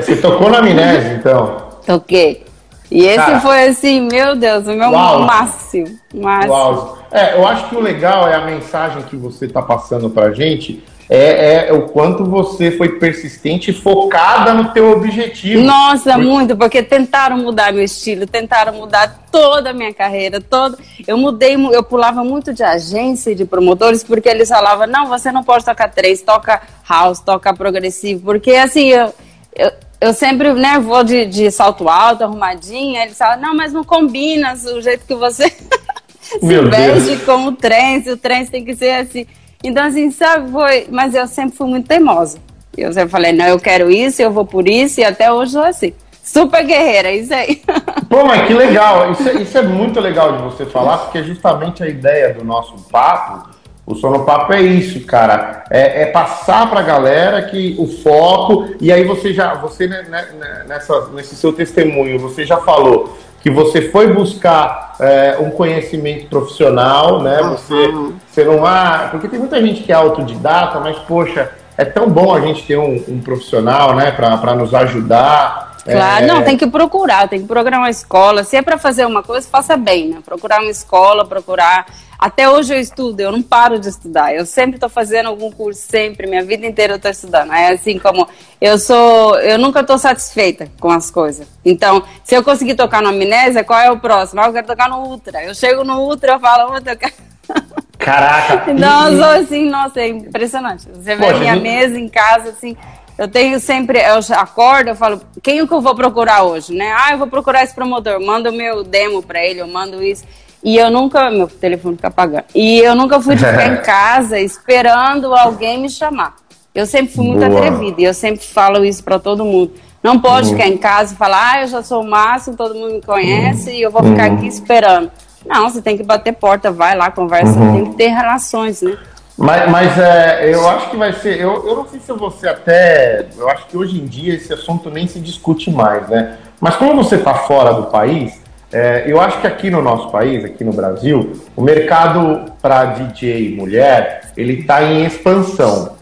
Você tocou na Amnésia, então? Toquei. E esse Cara, foi assim, meu Deus, o meu uau. máximo. máximo. Uau. É, eu acho que o legal é a mensagem que você está passando pra gente, é, é, o quanto você foi persistente e focada no teu objetivo. Nossa, porque... muito, porque tentaram mudar meu estilo, tentaram mudar toda a minha carreira, todo. Eu mudei, eu pulava muito de agência e de promotores, porque eles falavam, não, você não pode tocar três, toca house, toca progressivo, porque assim, eu, eu eu sempre né, vou de, de salto alto, arrumadinha. Eles falam, não, mas não combina o jeito que você se veste com o trem, se o trem tem que ser assim. Então, assim, sabe, foi. Mas eu sempre fui muito teimosa. Eu sempre falei, não, eu quero isso, eu vou por isso, e até hoje sou assim. Super guerreira, isso aí. Pô, mas que legal. Isso é, isso é muito legal de você falar, porque justamente a ideia do nosso papo. O Sonopapo é isso, cara. É, é passar pra galera que o foco. E aí você já, você né, né, né nessa, nesse seu testemunho, você já falou que você foi buscar é, um conhecimento profissional, né? Você, você não ah, porque tem muita gente que é autodidata, mas poxa, é tão bom a gente ter um, um profissional, né, para nos ajudar. Claro, é... não, tem que procurar, tem que procurar uma escola. Se é para fazer uma coisa, faça bem, né? Procurar uma escola, procurar até hoje eu estudo, eu não paro de estudar. Eu sempre estou fazendo algum curso, sempre, minha vida inteira eu estou estudando. É assim como eu sou, eu nunca estou satisfeita com as coisas. Então, se eu conseguir tocar no amnésia, qual é o próximo? Ah, eu quero tocar no ultra. Eu chego no ultra, eu falo, ultra, eu quero... Caraca! Não, sou assim, nossa, é impressionante. Você vê a minha mesa em casa, assim, eu tenho sempre, eu acordo, eu falo, quem que eu vou procurar hoje, né? Ah, eu vou procurar esse promotor, mando o meu demo para ele, eu mando isso. E eu nunca. Meu telefone fica apagando. E eu nunca fui de ficar em casa esperando alguém me chamar. Eu sempre fui muito Boa. atrevida e eu sempre falo isso para todo mundo. Não pode uhum. ficar em casa e falar, ah, eu já sou o máximo, todo mundo me conhece uhum. e eu vou ficar uhum. aqui esperando. Não, você tem que bater porta, vai lá, conversa, uhum. tem que ter relações, né? Mas, mas é, eu acho que vai ser. Eu, eu não sei se você até. Eu acho que hoje em dia esse assunto nem se discute mais, né? Mas como você está fora do país, é, eu acho que aqui no nosso país, aqui no Brasil, o mercado para DJ mulher, ele está em expansão.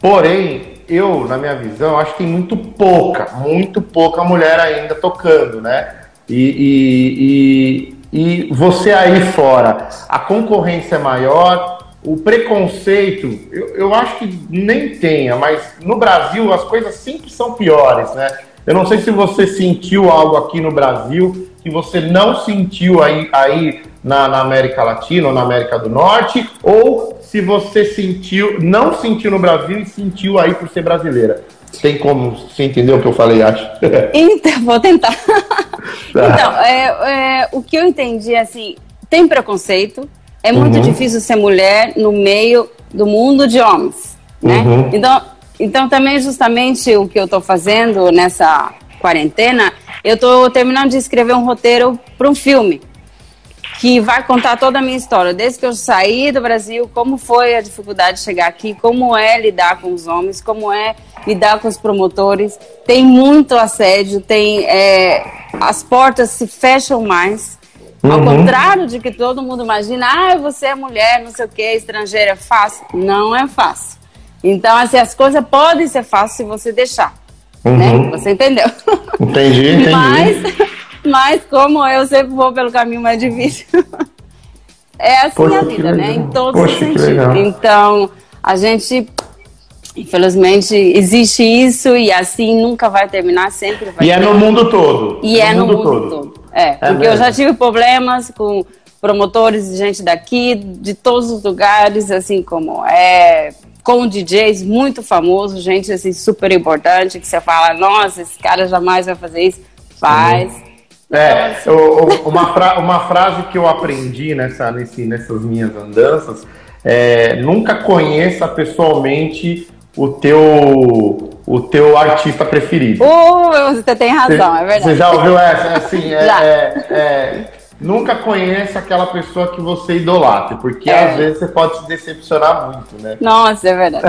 Porém, eu, na minha visão, acho que tem muito pouca, muito pouca mulher ainda tocando, né? E, e, e, e você aí fora, a concorrência é maior, o preconceito, eu, eu acho que nem tenha, mas no Brasil as coisas sempre são piores, né? Eu não sei se você sentiu algo aqui no Brasil que você não sentiu aí, aí na, na, América Latina ou na América do Norte, ou se você sentiu, não sentiu no Brasil e sentiu aí por ser brasileira. Tem como você entender o que eu falei, acho? Então, vou tentar. Tá. então, é, é, o que eu entendi, assim, tem preconceito, é muito uhum. difícil ser mulher no meio do mundo de homens, né? Uhum. Então, então também justamente o que eu estou fazendo nessa quarentena eu estou terminando de escrever um roteiro para um filme que vai contar toda a minha história, desde que eu saí do Brasil, como foi a dificuldade de chegar aqui, como é lidar com os homens, como é lidar com os promotores. Tem muito assédio, tem é, as portas se fecham mais. Ao uhum. contrário de que todo mundo imagina, ah, você é mulher, não sei o que, estrangeira, é fácil. Não é fácil. Então, assim, as coisas podem ser fáceis se você deixar. Uhum. Né? Você entendeu? Entendi, entendi. Mas, mas como eu sempre vou pelo caminho mais difícil. é assim Poxa, a vida, né? Em todos Poxa, os sentidos. Então, a gente Infelizmente, existe isso e assim nunca vai terminar, sempre vai E terminar. é no mundo todo. E no é no mundo, todo. todo. É, é porque mesmo. eu já tive problemas com, promotores e gente daqui, de todos os lugares, assim como é com DJs muito famosos, gente assim super importante, que você fala, nossa, esse cara jamais vai fazer isso, faz. É, uma, fra uma frase que eu aprendi nessa, nesse, nessas minhas andanças é nunca conheça pessoalmente o teu o teu artista preferido. Uh, você tem razão, é verdade. Você já ouviu essa? Assim, é, é, é, nunca conheça aquela pessoa que você idolatra, porque é. às vezes você pode se decepcionar muito, né? Nossa, é verdade.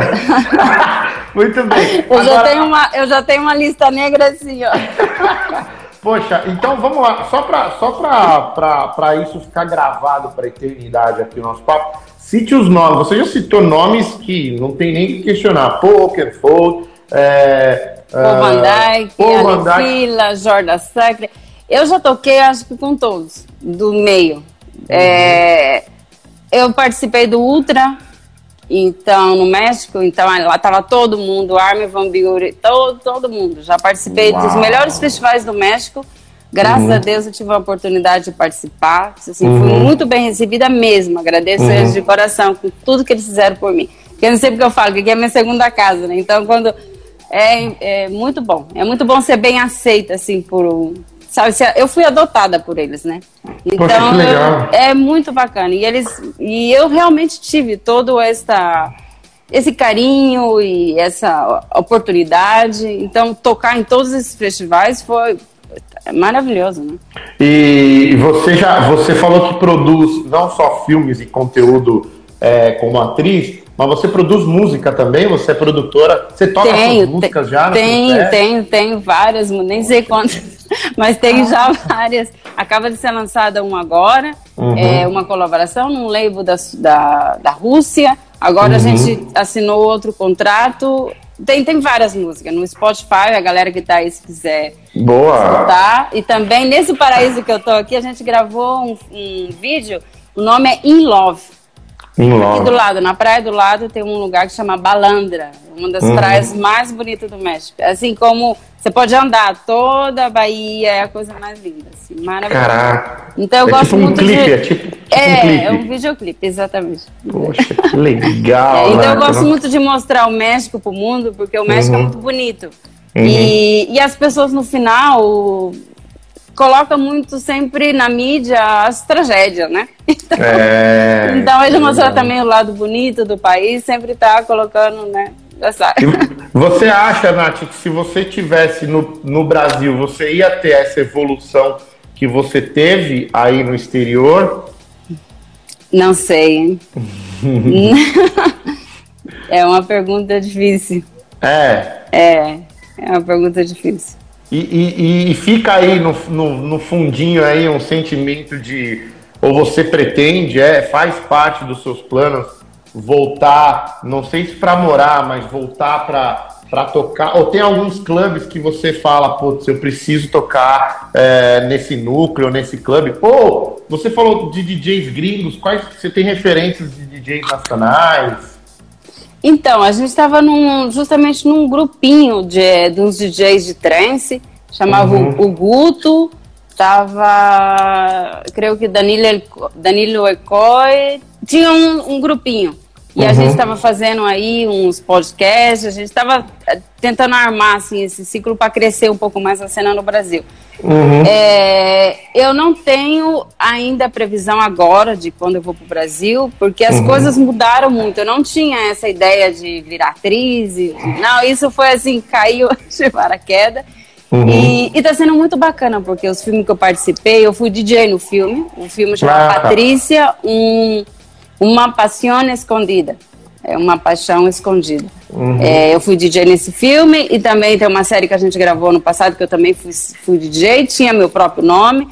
muito bem. Eu, Agora... já tenho uma, eu já tenho uma lista negra assim, ó. Poxa, então vamos lá, só para só isso ficar gravado para eternidade aqui o nosso papo, cite os nomes. Você já citou nomes que não tem nem que questionar. Poker, Fold, é, Paul Van Dyke, Paul Van Fila, Jordan Sacre. Eu já toquei, acho que com todos, do meio. Uhum. É, eu participei do Ultra, então, no México, então lá tava todo mundo, Armin Van Buren, todo, todo mundo. Já participei Uau. dos melhores festivais do México. Graças uhum. a Deus eu tive a oportunidade de participar. Assim, uhum. Fui muito bem recebida mesmo. Agradeço uhum. eles de coração com tudo que eles fizeram por mim. Porque eu não sei porque eu falo que aqui é minha segunda casa, né? Então, quando é, é muito bom. É muito bom ser bem aceita, assim, por, sabe, eu fui adotada por eles, né? Então Poxa, eu, é muito bacana. E eles e eu realmente tive todo essa esse carinho e essa oportunidade. Então tocar em todos esses festivais foi maravilhoso, né? E você já você falou que produz não só filmes e conteúdo é, como atriz, mas você produz música também? Você é produtora? Você toca tenho, músicas já? Tenho, tenho, tenho várias, nem sei quantas, mas tenho ah. já várias. Acaba de ser lançada uma agora, uhum. é uma colaboração num label da, da, da Rússia. Agora uhum. a gente assinou outro contrato. Tem, tem várias músicas no Spotify, a galera que tá aí, se quiser Boa. escutar. E também nesse paraíso que eu tô aqui, a gente gravou um, um vídeo, o nome é In Love. Aqui do lado, na praia do lado, tem um lugar que chama Balandra, uma das uhum. praias mais bonitas do México. Assim como você pode andar toda a Bahia, é a coisa mais linda, assim, maravilhosa. Caraca. Então eu é gosto tipo muito um clipe, de... é tipo, tipo é, um clipe. É um videoclipe, exatamente. Poxa, que legal. é, então eu gosto muito de mostrar o México pro mundo, porque o México é uhum. é muito bonito. Uhum. E, e as pessoas no final coloca muito sempre na mídia as tragédias, né? Então, é, então ele mostra também o lado bonito do país, sempre tá colocando, né? Essa... Você acha, Nath, que se você tivesse no, no Brasil, você ia ter essa evolução que você teve aí no exterior? Não sei, é uma pergunta difícil. É. É, é uma pergunta difícil. E, e, e fica aí no, no, no, fundinho aí um sentimento de ou você pretende, é, faz parte dos seus planos voltar, não sei se para morar, mas voltar para tocar, ou tem alguns clubes que você fala, putz, eu preciso tocar é, nesse núcleo, nesse clube. Pô, você falou de DJs gringos, quais você tem referências de DJs nacionais? Então, a gente estava num, justamente num grupinho de, de uns DJs de trance, chamava uhum. o Guto, tava, creio que Danilo, Danilo Ecoi, tinha um, um grupinho. E uhum. a gente estava fazendo aí uns podcasts, a gente estava eh, tentando armar assim, esse ciclo para crescer um pouco mais a cena no Brasil. Uhum. É, eu não tenho ainda previsão agora de quando eu vou para o Brasil, porque as uhum. coisas mudaram muito. Eu não tinha essa ideia de virar atriz. E, não, isso foi assim, caiu de paraquedas. Uhum. E, está sendo muito bacana, porque os filmes que eu participei, eu fui DJ no filme. O filme chama ah, Patrícia, um uma paixão escondida. É uma paixão escondida. Uhum. É, eu fui DJ nesse filme e também tem uma série que a gente gravou no passado que eu também fui, fui DJ, tinha meu próprio nome.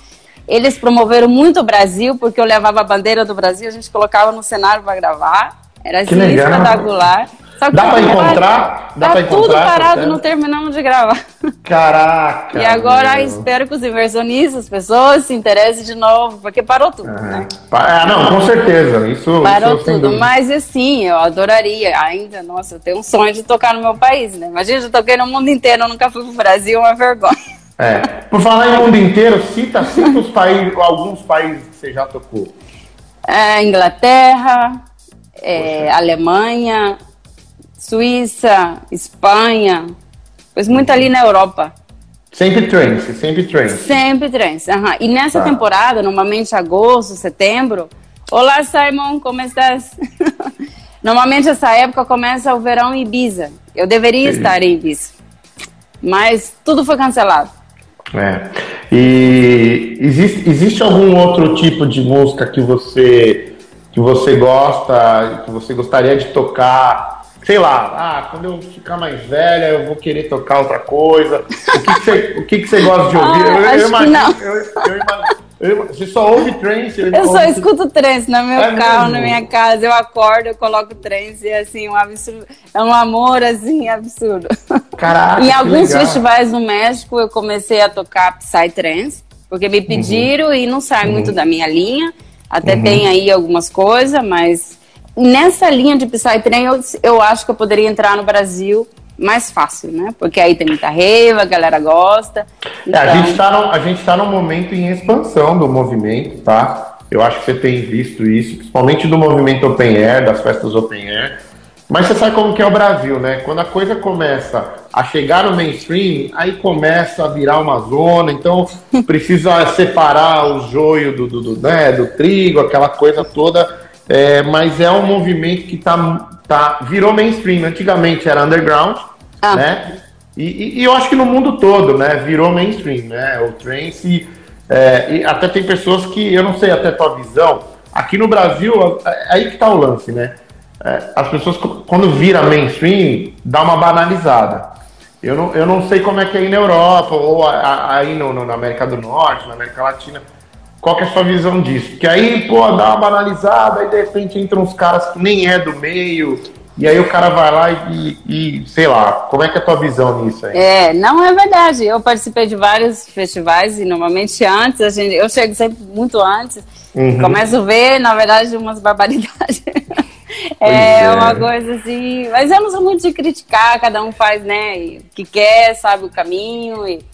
Eles promoveram muito o Brasil, porque eu levava a bandeira do Brasil, a gente colocava no cenário para gravar. Era assim, espetacular. Dá para encontrar? Dá tá pra tudo parado, não terminamos de gravar. Caraca! E agora meu. espero que os inversionistas, as pessoas se interessem de novo, porque parou tudo, ah, né? Ah, não, com certeza. Isso, parou isso tudo. Mas assim, eu adoraria ainda. Nossa, eu tenho um sonho de tocar no meu país, né? Imagina, eu toquei no mundo inteiro, eu nunca fui pro Brasil, é uma vergonha. É. Por falar em mundo inteiro, cita, cita os países, alguns países que você já tocou. É, Inglaterra, é, Alemanha, Suíça, Espanha, pois muito ali na Europa. Sempre trance, sempre trance. Sempre trance, uhum. E nessa tá. temporada, normalmente agosto, setembro, Olá Simon, como estás? normalmente essa época começa o verão em Ibiza. Eu deveria Sim. estar em Ibiza, mas tudo foi cancelado. É. E existe, existe algum outro tipo de música que você que você gosta, que você gostaria de tocar? Sei lá, ah, quando eu ficar mais velha, eu vou querer tocar outra coisa. O que, que, você, o que, que você gosta de ouvir? Ah, eu, acho eu imagino, que não. Eu, eu imagino, você só ouve trance? Eu, eu só escuto trance no meu é carro, mesmo? na minha casa. Eu acordo, eu coloco trance e assim, um absurdo. É um amor assim absurdo. Caraca. em alguns festivais no México eu comecei a tocar Psytrance, porque me pediram uhum. e não sai uhum. muito da minha linha. Até uhum. tem aí algumas coisas, mas nessa linha de Psytrance eu, eu acho que eu poderia entrar no Brasil mais fácil, né? Porque aí tem muita raiva, a galera gosta. Então... É, a gente está gente tá num momento em expansão do movimento, tá? Eu acho que você tem visto isso, principalmente do movimento Open Air, das festas Open Air. Mas você sabe como que é o Brasil, né? Quando a coisa começa a chegar no mainstream, aí começa a virar uma zona, então precisa separar o joio do, do, do, né, do trigo, aquela coisa toda. É, mas é um movimento que tá, tá, virou mainstream. Antigamente era underground, ah. né? E, e, e, eu acho que no mundo todo, né? Virou mainstream, né? O trance. É, e até tem pessoas que, eu não sei até tua visão, aqui no Brasil, é aí que tá o lance, né? É, as pessoas, quando vira mainstream, dá uma banalizada. Eu não, eu não sei como é que é aí na Europa, ou aí no, no, na América do Norte, na América Latina. Qual que é a sua visão disso? Porque aí, pô, dá uma banalizada, aí de repente entram uns caras que nem é do meio, e aí o cara vai lá e, e, sei lá, como é que é a tua visão nisso aí? É, não é verdade. Eu participei de vários festivais e normalmente antes, a gente, eu chego sempre muito antes, uhum. começo a ver, na verdade, umas barbaridades. é, é, uma coisa assim. Mas eu não sou muito de criticar, cada um faz, né, o que quer, sabe o caminho e,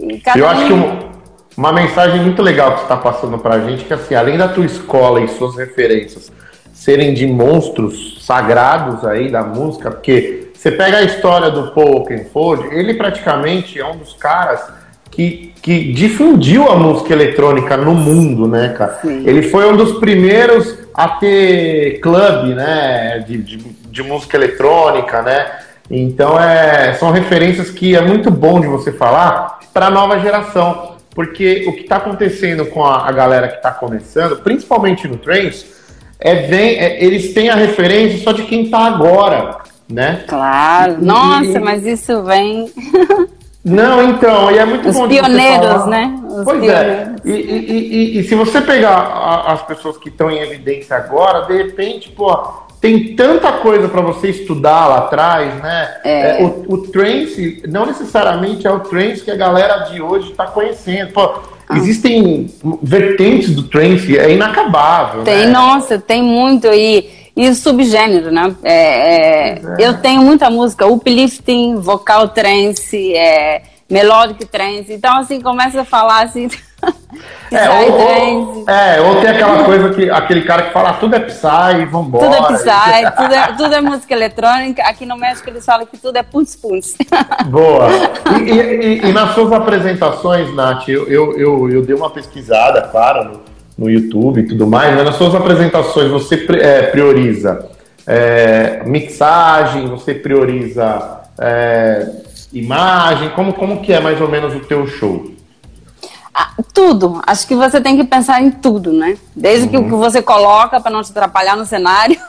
e cada Eu um... acho que uma, uma mensagem muito legal que você está passando pra gente, que assim, além da tua escola e suas referências serem de monstros sagrados aí da música, porque você pega a história do Paul Oakenfold, ele praticamente é um dos caras que, que difundiu a música eletrônica no mundo, né, cara? Sim. Ele foi um dos primeiros a ter clube, né, de, de, de música eletrônica, né? Então é, são referências que é muito bom de você falar para a nova geração, porque o que está acontecendo com a, a galera que está começando, principalmente no trance, é bem, é, eles têm a referência só de quem está agora, né? Claro. E, Nossa, e, mas isso vem. Não, então, e é muito Os bom. Os pioneiros, né? Os pois é. pioneiros. é. E, e, e, se você pegar a, as pessoas que estão em evidência agora, de repente, pô, tem tanta coisa para você estudar lá atrás, né? É. É, o, o trance não necessariamente é o trance que a galera de hoje está conhecendo. Pô, ah. Existem vertentes do trance, é inacabável. Tem, né? nossa, tem muito. E, e subgênero, né? É, é, é. Eu tenho muita música, uplifting, vocal trance, é, melodic trance. Então, assim, começa a falar assim. É ou, ou, é, ou tem aquela coisa que aquele cara que fala tudo é Psy, vambora. Tudo é Psy, tudo é, tudo é música eletrônica. Aqui no México eles falam que tudo é punts punts. Boa. E, e, e, nas suas apresentações, Nath, eu, eu, eu, eu, dei uma pesquisada, claro, no, no YouTube e tudo mais, mas nas suas apresentações você é, prioriza é, mixagem, você prioriza é, imagem, como, como que é mais ou menos o teu show? Ah, tudo. Acho que você tem que pensar em tudo, né? Desde uhum. que o que você coloca para não te atrapalhar no cenário.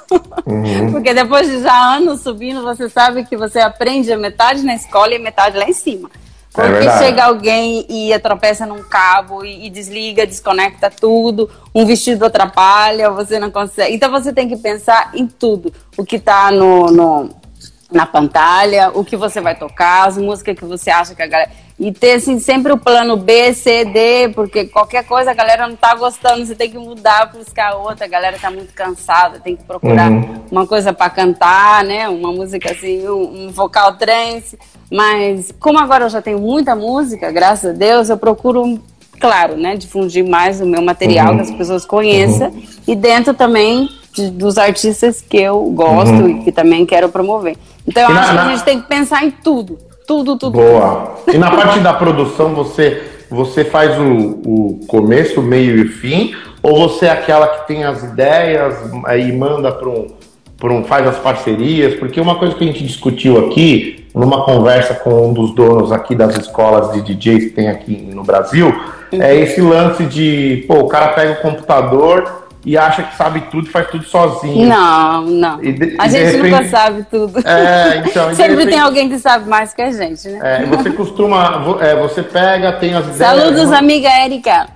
Uhum. Porque depois de já anos subindo, você sabe que você aprende a metade na escola e a metade lá em cima. É Porque é chega alguém e tropeça num cabo e, e, desliga, desconecta tudo, um vestido atrapalha, você não consegue. Então você tem que pensar em tudo. O que está no, no, na pantalha, o que você vai tocar, as músicas que você acha que a galera e ter assim, sempre o plano B, C, D, porque qualquer coisa a galera não tá gostando, você tem que mudar, buscar outra, a galera tá muito cansada, tem que procurar uhum. uma coisa para cantar, né? Uma música assim, um, um, vocal trance. Mas como agora eu já tenho muita música, graças a Deus, eu procuro claro, né, difundir mais o meu material, uhum. que as pessoas conheçam, uhum. e dentro também de, dos artistas que eu gosto uhum. e que também quero promover. Então eu e acho na, que a gente tem que pensar em tudo, tudo, tudo. Boa. Tudo. E na parte da produção, você, você faz o, o começo, meio e fim, ou você é aquela que tem as ideias e manda para um, um, faz as parcerias? Porque uma coisa que a gente discutiu aqui, numa conversa com um dos donos aqui das escolas de DJs que tem aqui no Brasil, uhum. é esse lance de, pô, o cara pega o computador e acha que sabe tudo e faz tudo sozinho. Não, não. De, a gente repente... nunca sabe tudo. É, então. Sempre repente... tem alguém que sabe mais que a gente, né? É, você costuma, é, você pega, tem as ideias. Saludos, amiga Érica.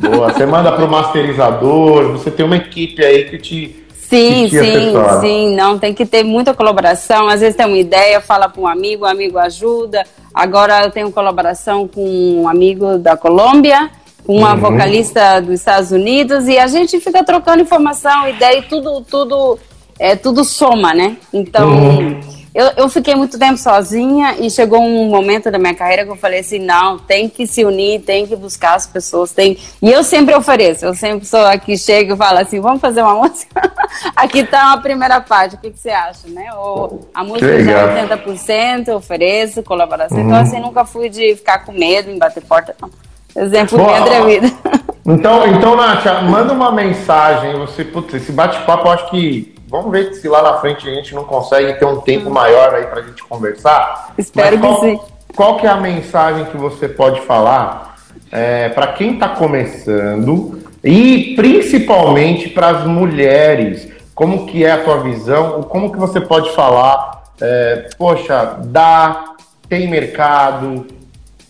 Boa, você manda para o masterizador, você tem uma equipe aí que te. Sim, que te sim, assessora. sim. Não, tem que ter muita colaboração. Às vezes tem uma ideia, fala para um amigo, o amigo ajuda. Agora eu tenho colaboração com um amigo da Colômbia, uma uhum. vocalista dos Estados Unidos, e a gente fica trocando informação, ideia e tudo, tudo, é, tudo soma, né? Então. Uhum eu, eu fiquei muito tempo sozinha e chegou um momento da minha carreira que eu falei assim, não, tem que se unir, tem que buscar as pessoas, tem... E eu sempre ofereço, eu sempre sou aqui, chego e falo assim, vamos fazer uma música? aqui tá a primeira parte, o que, que você acha, né? Ou a música já é 80%, ofereço, colaboração, então, uhum. então assim, nunca fui de ficar com medo em bater porta, não. Exemplo bem atrevido. Então, então, Nath, manda uma mensagem, você, putz, esse bate-papo eu acho que Vamos ver se lá na frente a gente não consegue ter um tempo maior aí para a gente conversar. Espero qual, que sim. Qual que é a mensagem que você pode falar é, para quem está começando e principalmente para as mulheres? Como que é a tua visão? Como que você pode falar? É, poxa, dá, tem mercado,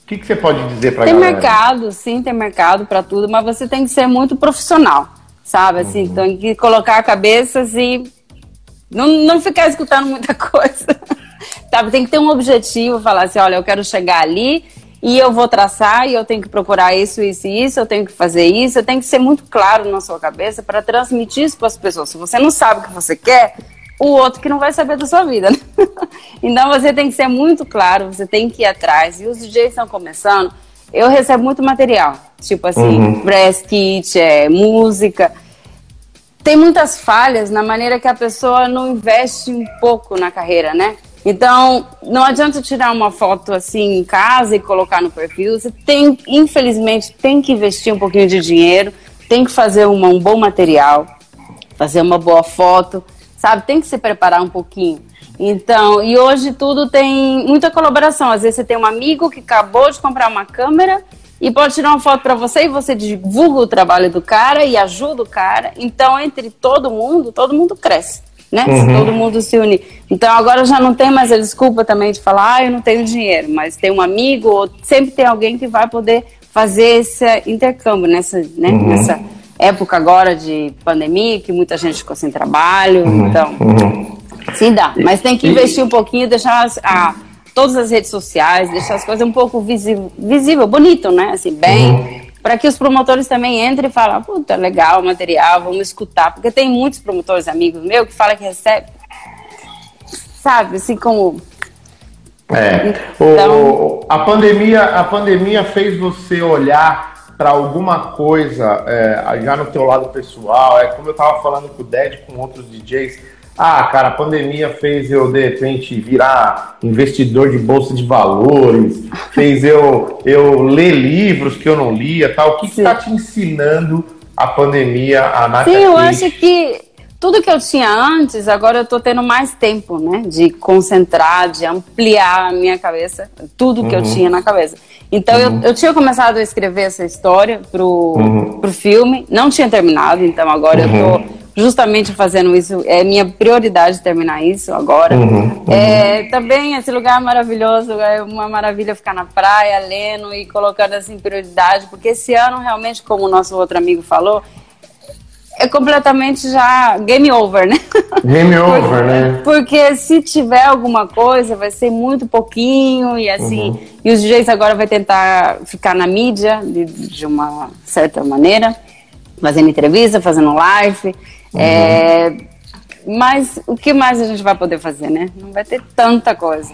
que, que você pode dizer para Tem galera? mercado, sim, tem mercado para tudo, mas você tem que ser muito profissional sabe? Assim, uhum. tem que colocar a cabeça e não, não ficar escutando muita coisa. sabe? Tem que ter um objetivo, falar assim, olha, eu quero chegar ali e eu vou traçar e eu tenho que procurar isso, isso e isso, eu tenho que fazer isso, eu tenho que ser muito claro na sua cabeça para transmitir isso para as pessoas. Se você não sabe o que você quer, o outro que não vai saber da sua vida. Né? então você tem que ser muito claro, você tem que ir atrás. E os DJs estão começando eu recebo muito material, tipo assim, uhum. press kit, é, música. Tem muitas falhas na maneira que a pessoa não investe um pouco na carreira, né? Então, não adianta tirar uma foto assim em casa e colocar no perfil. Você tem, infelizmente, tem que investir um pouquinho de dinheiro, tem que fazer uma, um bom material, fazer uma boa foto, sabe? Tem que se preparar um pouquinho. Então, e hoje tudo tem muita colaboração. Às vezes você tem um amigo que acabou de comprar uma câmera e pode tirar uma foto para você e você divulga o trabalho do cara e ajuda o cara. Então, entre todo mundo, todo mundo cresce, né? Uhum. Se todo mundo se unir. Então, agora já não tem mais a desculpa também de falar, ah, eu não tenho dinheiro, mas tem um amigo ou sempre tem alguém que vai poder fazer esse intercâmbio nessa, né? Uhum. nessa época agora de pandemia, que muita gente ficou sem trabalho. Uhum. Então, uhum. Sim, dá. Mas tem que investir um pouquinho, deixar as, a, todas as redes sociais, deixar as coisas um pouco visível, visível bonito, né? Assim, bem. Uhum. Para que os promotores também entrem e falem, puta, legal o material, vamos escutar. Porque tem muitos promotores amigos meus que falam que recebe, sabe, assim como. É. Então... O, a, pandemia, a pandemia fez você olhar para alguma coisa é, já no teu lado pessoal. É como eu estava falando com o Ded, com outros DJs ah, cara, a pandemia fez eu, de repente, virar investidor de bolsa de valores, fez eu, eu ler livros que eu não lia, tal. O que está te ensinando a pandemia, a Nath? Sim, eu acho que tudo que eu tinha antes, agora eu estou tendo mais tempo, né? De concentrar, de ampliar a minha cabeça, tudo que uhum. eu tinha na cabeça. Então uhum. eu, eu tinha começado a escrever essa história pro, uhum. pro filme, não tinha terminado, então agora eu tô uhum justamente fazendo isso. É minha prioridade terminar isso agora. Uhum, uhum. É, também esse lugar maravilhoso, é uma maravilha ficar na praia, lendo e colocando assim prioridade, porque esse ano realmente, como o nosso outro amigo falou, é completamente já game over, né? Game over, né? Porque se tiver alguma coisa, vai ser muito pouquinho e assim. Uhum. E os DJs agora vai tentar ficar na mídia de, de uma certa maneira, fazendo entrevista, fazendo live. Uhum. É, mas o que mais a gente vai poder fazer, né? Não vai ter tanta coisa.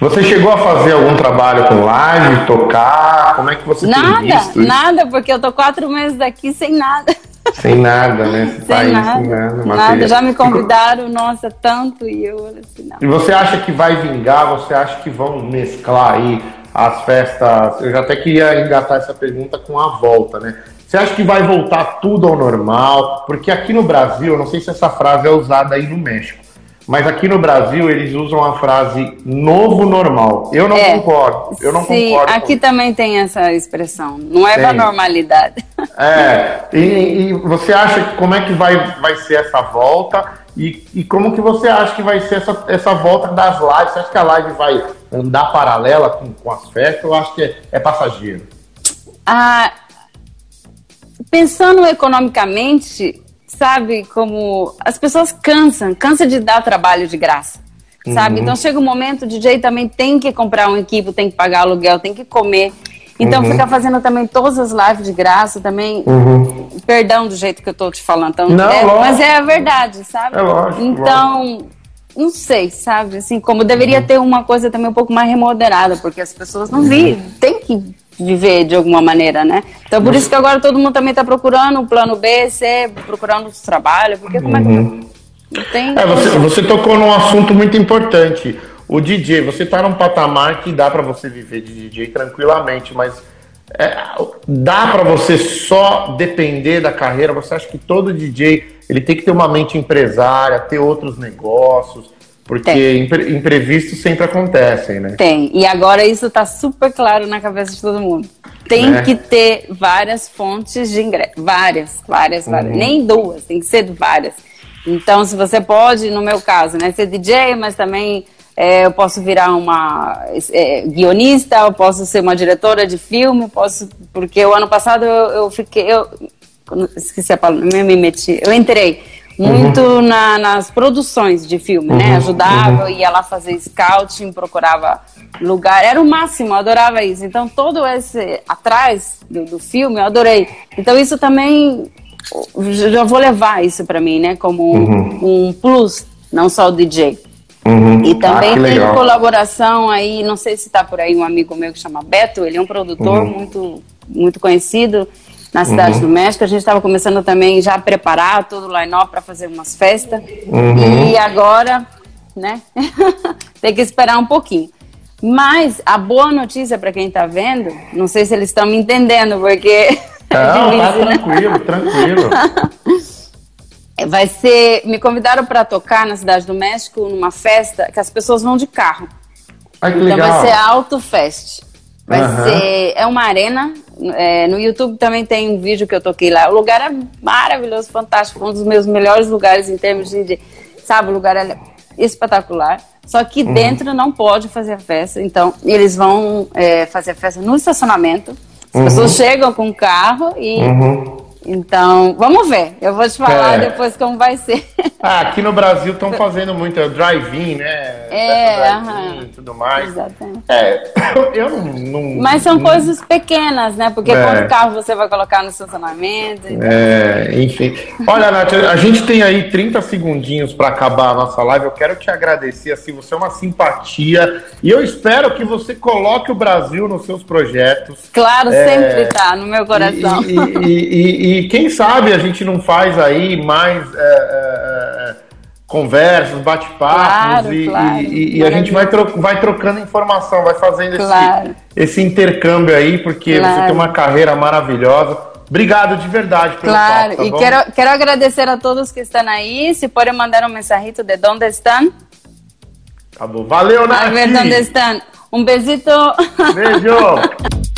Você chegou a fazer algum trabalho com live, tocar? Como é que você nada? Nada, nada, porque eu tô quatro meses daqui sem nada. Sem nada, né? Esse sem país, nada, sem nada. Nada, já me convidaram, nossa, tanto, e eu assim, não. E você acha que vai vingar? Você acha que vão mesclar aí as festas? Eu já até queria engatar essa pergunta com a volta, né? Você acha que vai voltar tudo ao normal? Porque aqui no Brasil, eu não sei se essa frase é usada aí no México, mas aqui no Brasil eles usam a frase novo normal. Eu não é, concordo. Eu não sim, concordo. Aqui também tem essa expressão. Não é da normalidade. É. E, e, você acha que como é que vai, vai ser essa volta? E, e como que você acha que vai ser essa, essa volta das lives? Você acha que a live vai andar paralela com, com as festas? Eu acho que é, é passageiro. Ah, pensando economicamente, sabe, como as pessoas cansam, cansa de dar trabalho de graça, sabe? Uhum. Então chega um momento, o DJ também tem que comprar um equipo, tem que pagar aluguel, tem que comer. Então uhum. fica fazendo também todas as lives de graça também. Uhum. Perdão do jeito que eu tô te falando, então, não, é, mas é a verdade, sabe? É lógico, então, lógico. não sei, sabe? Assim, como deveria uhum. ter uma coisa também um pouco mais remoderada, porque as pessoas não vivem, tem que viver de alguma maneira, né? Então por isso que agora todo mundo também está procurando um plano B, C, procurando os trabalhos, porque como uhum. é que tem é, você, você tocou num assunto muito importante. O DJ, você está num patamar que dá para você viver de DJ tranquilamente, mas é, dá para você só depender da carreira? Você acha que todo DJ ele tem que ter uma mente empresária, ter outros negócios? Porque impre imprevistos sempre acontecem, né? Tem. E agora isso está super claro na cabeça de todo mundo. Tem né? que ter várias fontes de ingresso. Várias, várias, várias. Uhum. Nem duas, tem que ser várias. Então, se você pode, no meu caso, né, ser DJ, mas também é, eu posso virar uma é, guionista, eu posso ser uma diretora de filme, posso, porque o ano passado eu, eu fiquei, eu esqueci a palavra, me meti, eu entrei muito uhum. na, nas produções de filme, né? uhum. né? Ajudava, uhum. ia lá fazer scouting, procurava lugar, era o máximo, eu adorava isso. Então, todo esse atrás do, do filme, eu adorei. Então, isso também, já vou levar isso para mim, né? Como um, uhum. um, plus, não só o DJ. Uhum. E também ah, tem colaboração aí, não sei se está por aí um amigo meu que chama Beto, ele é um produtor uhum. muito, muito conhecido na cidade uhum. do México. A gente estava começando também já a preparar todo o line-up para fazer umas festas. Uhum. E agora, né, tem que esperar um pouquinho. Mas a boa notícia para quem está vendo, não sei se eles estão me entendendo, porque. Não, é tá tranquilo, tranquilo. Vai ser. Me convidaram para tocar na Cidade do México numa festa que as pessoas vão de carro. Ai, que então legal. vai ser Auto Fest. Vai uhum. ser. É uma arena. É, no YouTube também tem um vídeo que eu toquei lá. O lugar é maravilhoso, fantástico. Um dos meus melhores lugares em termos de. sabe, o lugar é espetacular. Só que uhum. dentro não pode fazer a festa. Então, eles vão é, fazer a festa no estacionamento. As uhum. pessoas chegam com o carro e uhum. Então, vamos ver. Eu vou te falar é. depois como vai ser. Ah, aqui no Brasil estão fazendo muito é drive-in, né? É, aham. e tudo mais. Exatamente. É, eu não, não Mas são não... coisas pequenas, né? Porque é. quanto carro você vai colocar no estacionamento? Então... É, enfim. Olha, Nath, a gente tem aí 30 segundinhos para acabar a nossa live. Eu quero te agradecer, assim, você é uma simpatia e eu espero que você coloque o Brasil nos seus projetos. Claro, é... sempre tá no meu coração. e, e, e e quem sabe a gente não faz aí mais é, é, é conversas, bate-papos claro, e, claro, e, e a gente vai, tro vai trocando informação, vai fazendo claro. esse, esse intercâmbio aí, porque você tem uma carreira maravilhosa. Obrigado de verdade pelo Claro, papo, tá e quero, quero agradecer a todos que estão aí. Se podem mandar um mensajito de onde estão. Tá bom. Valeu, Nath. A ver onde estão. Um besito. Beijo.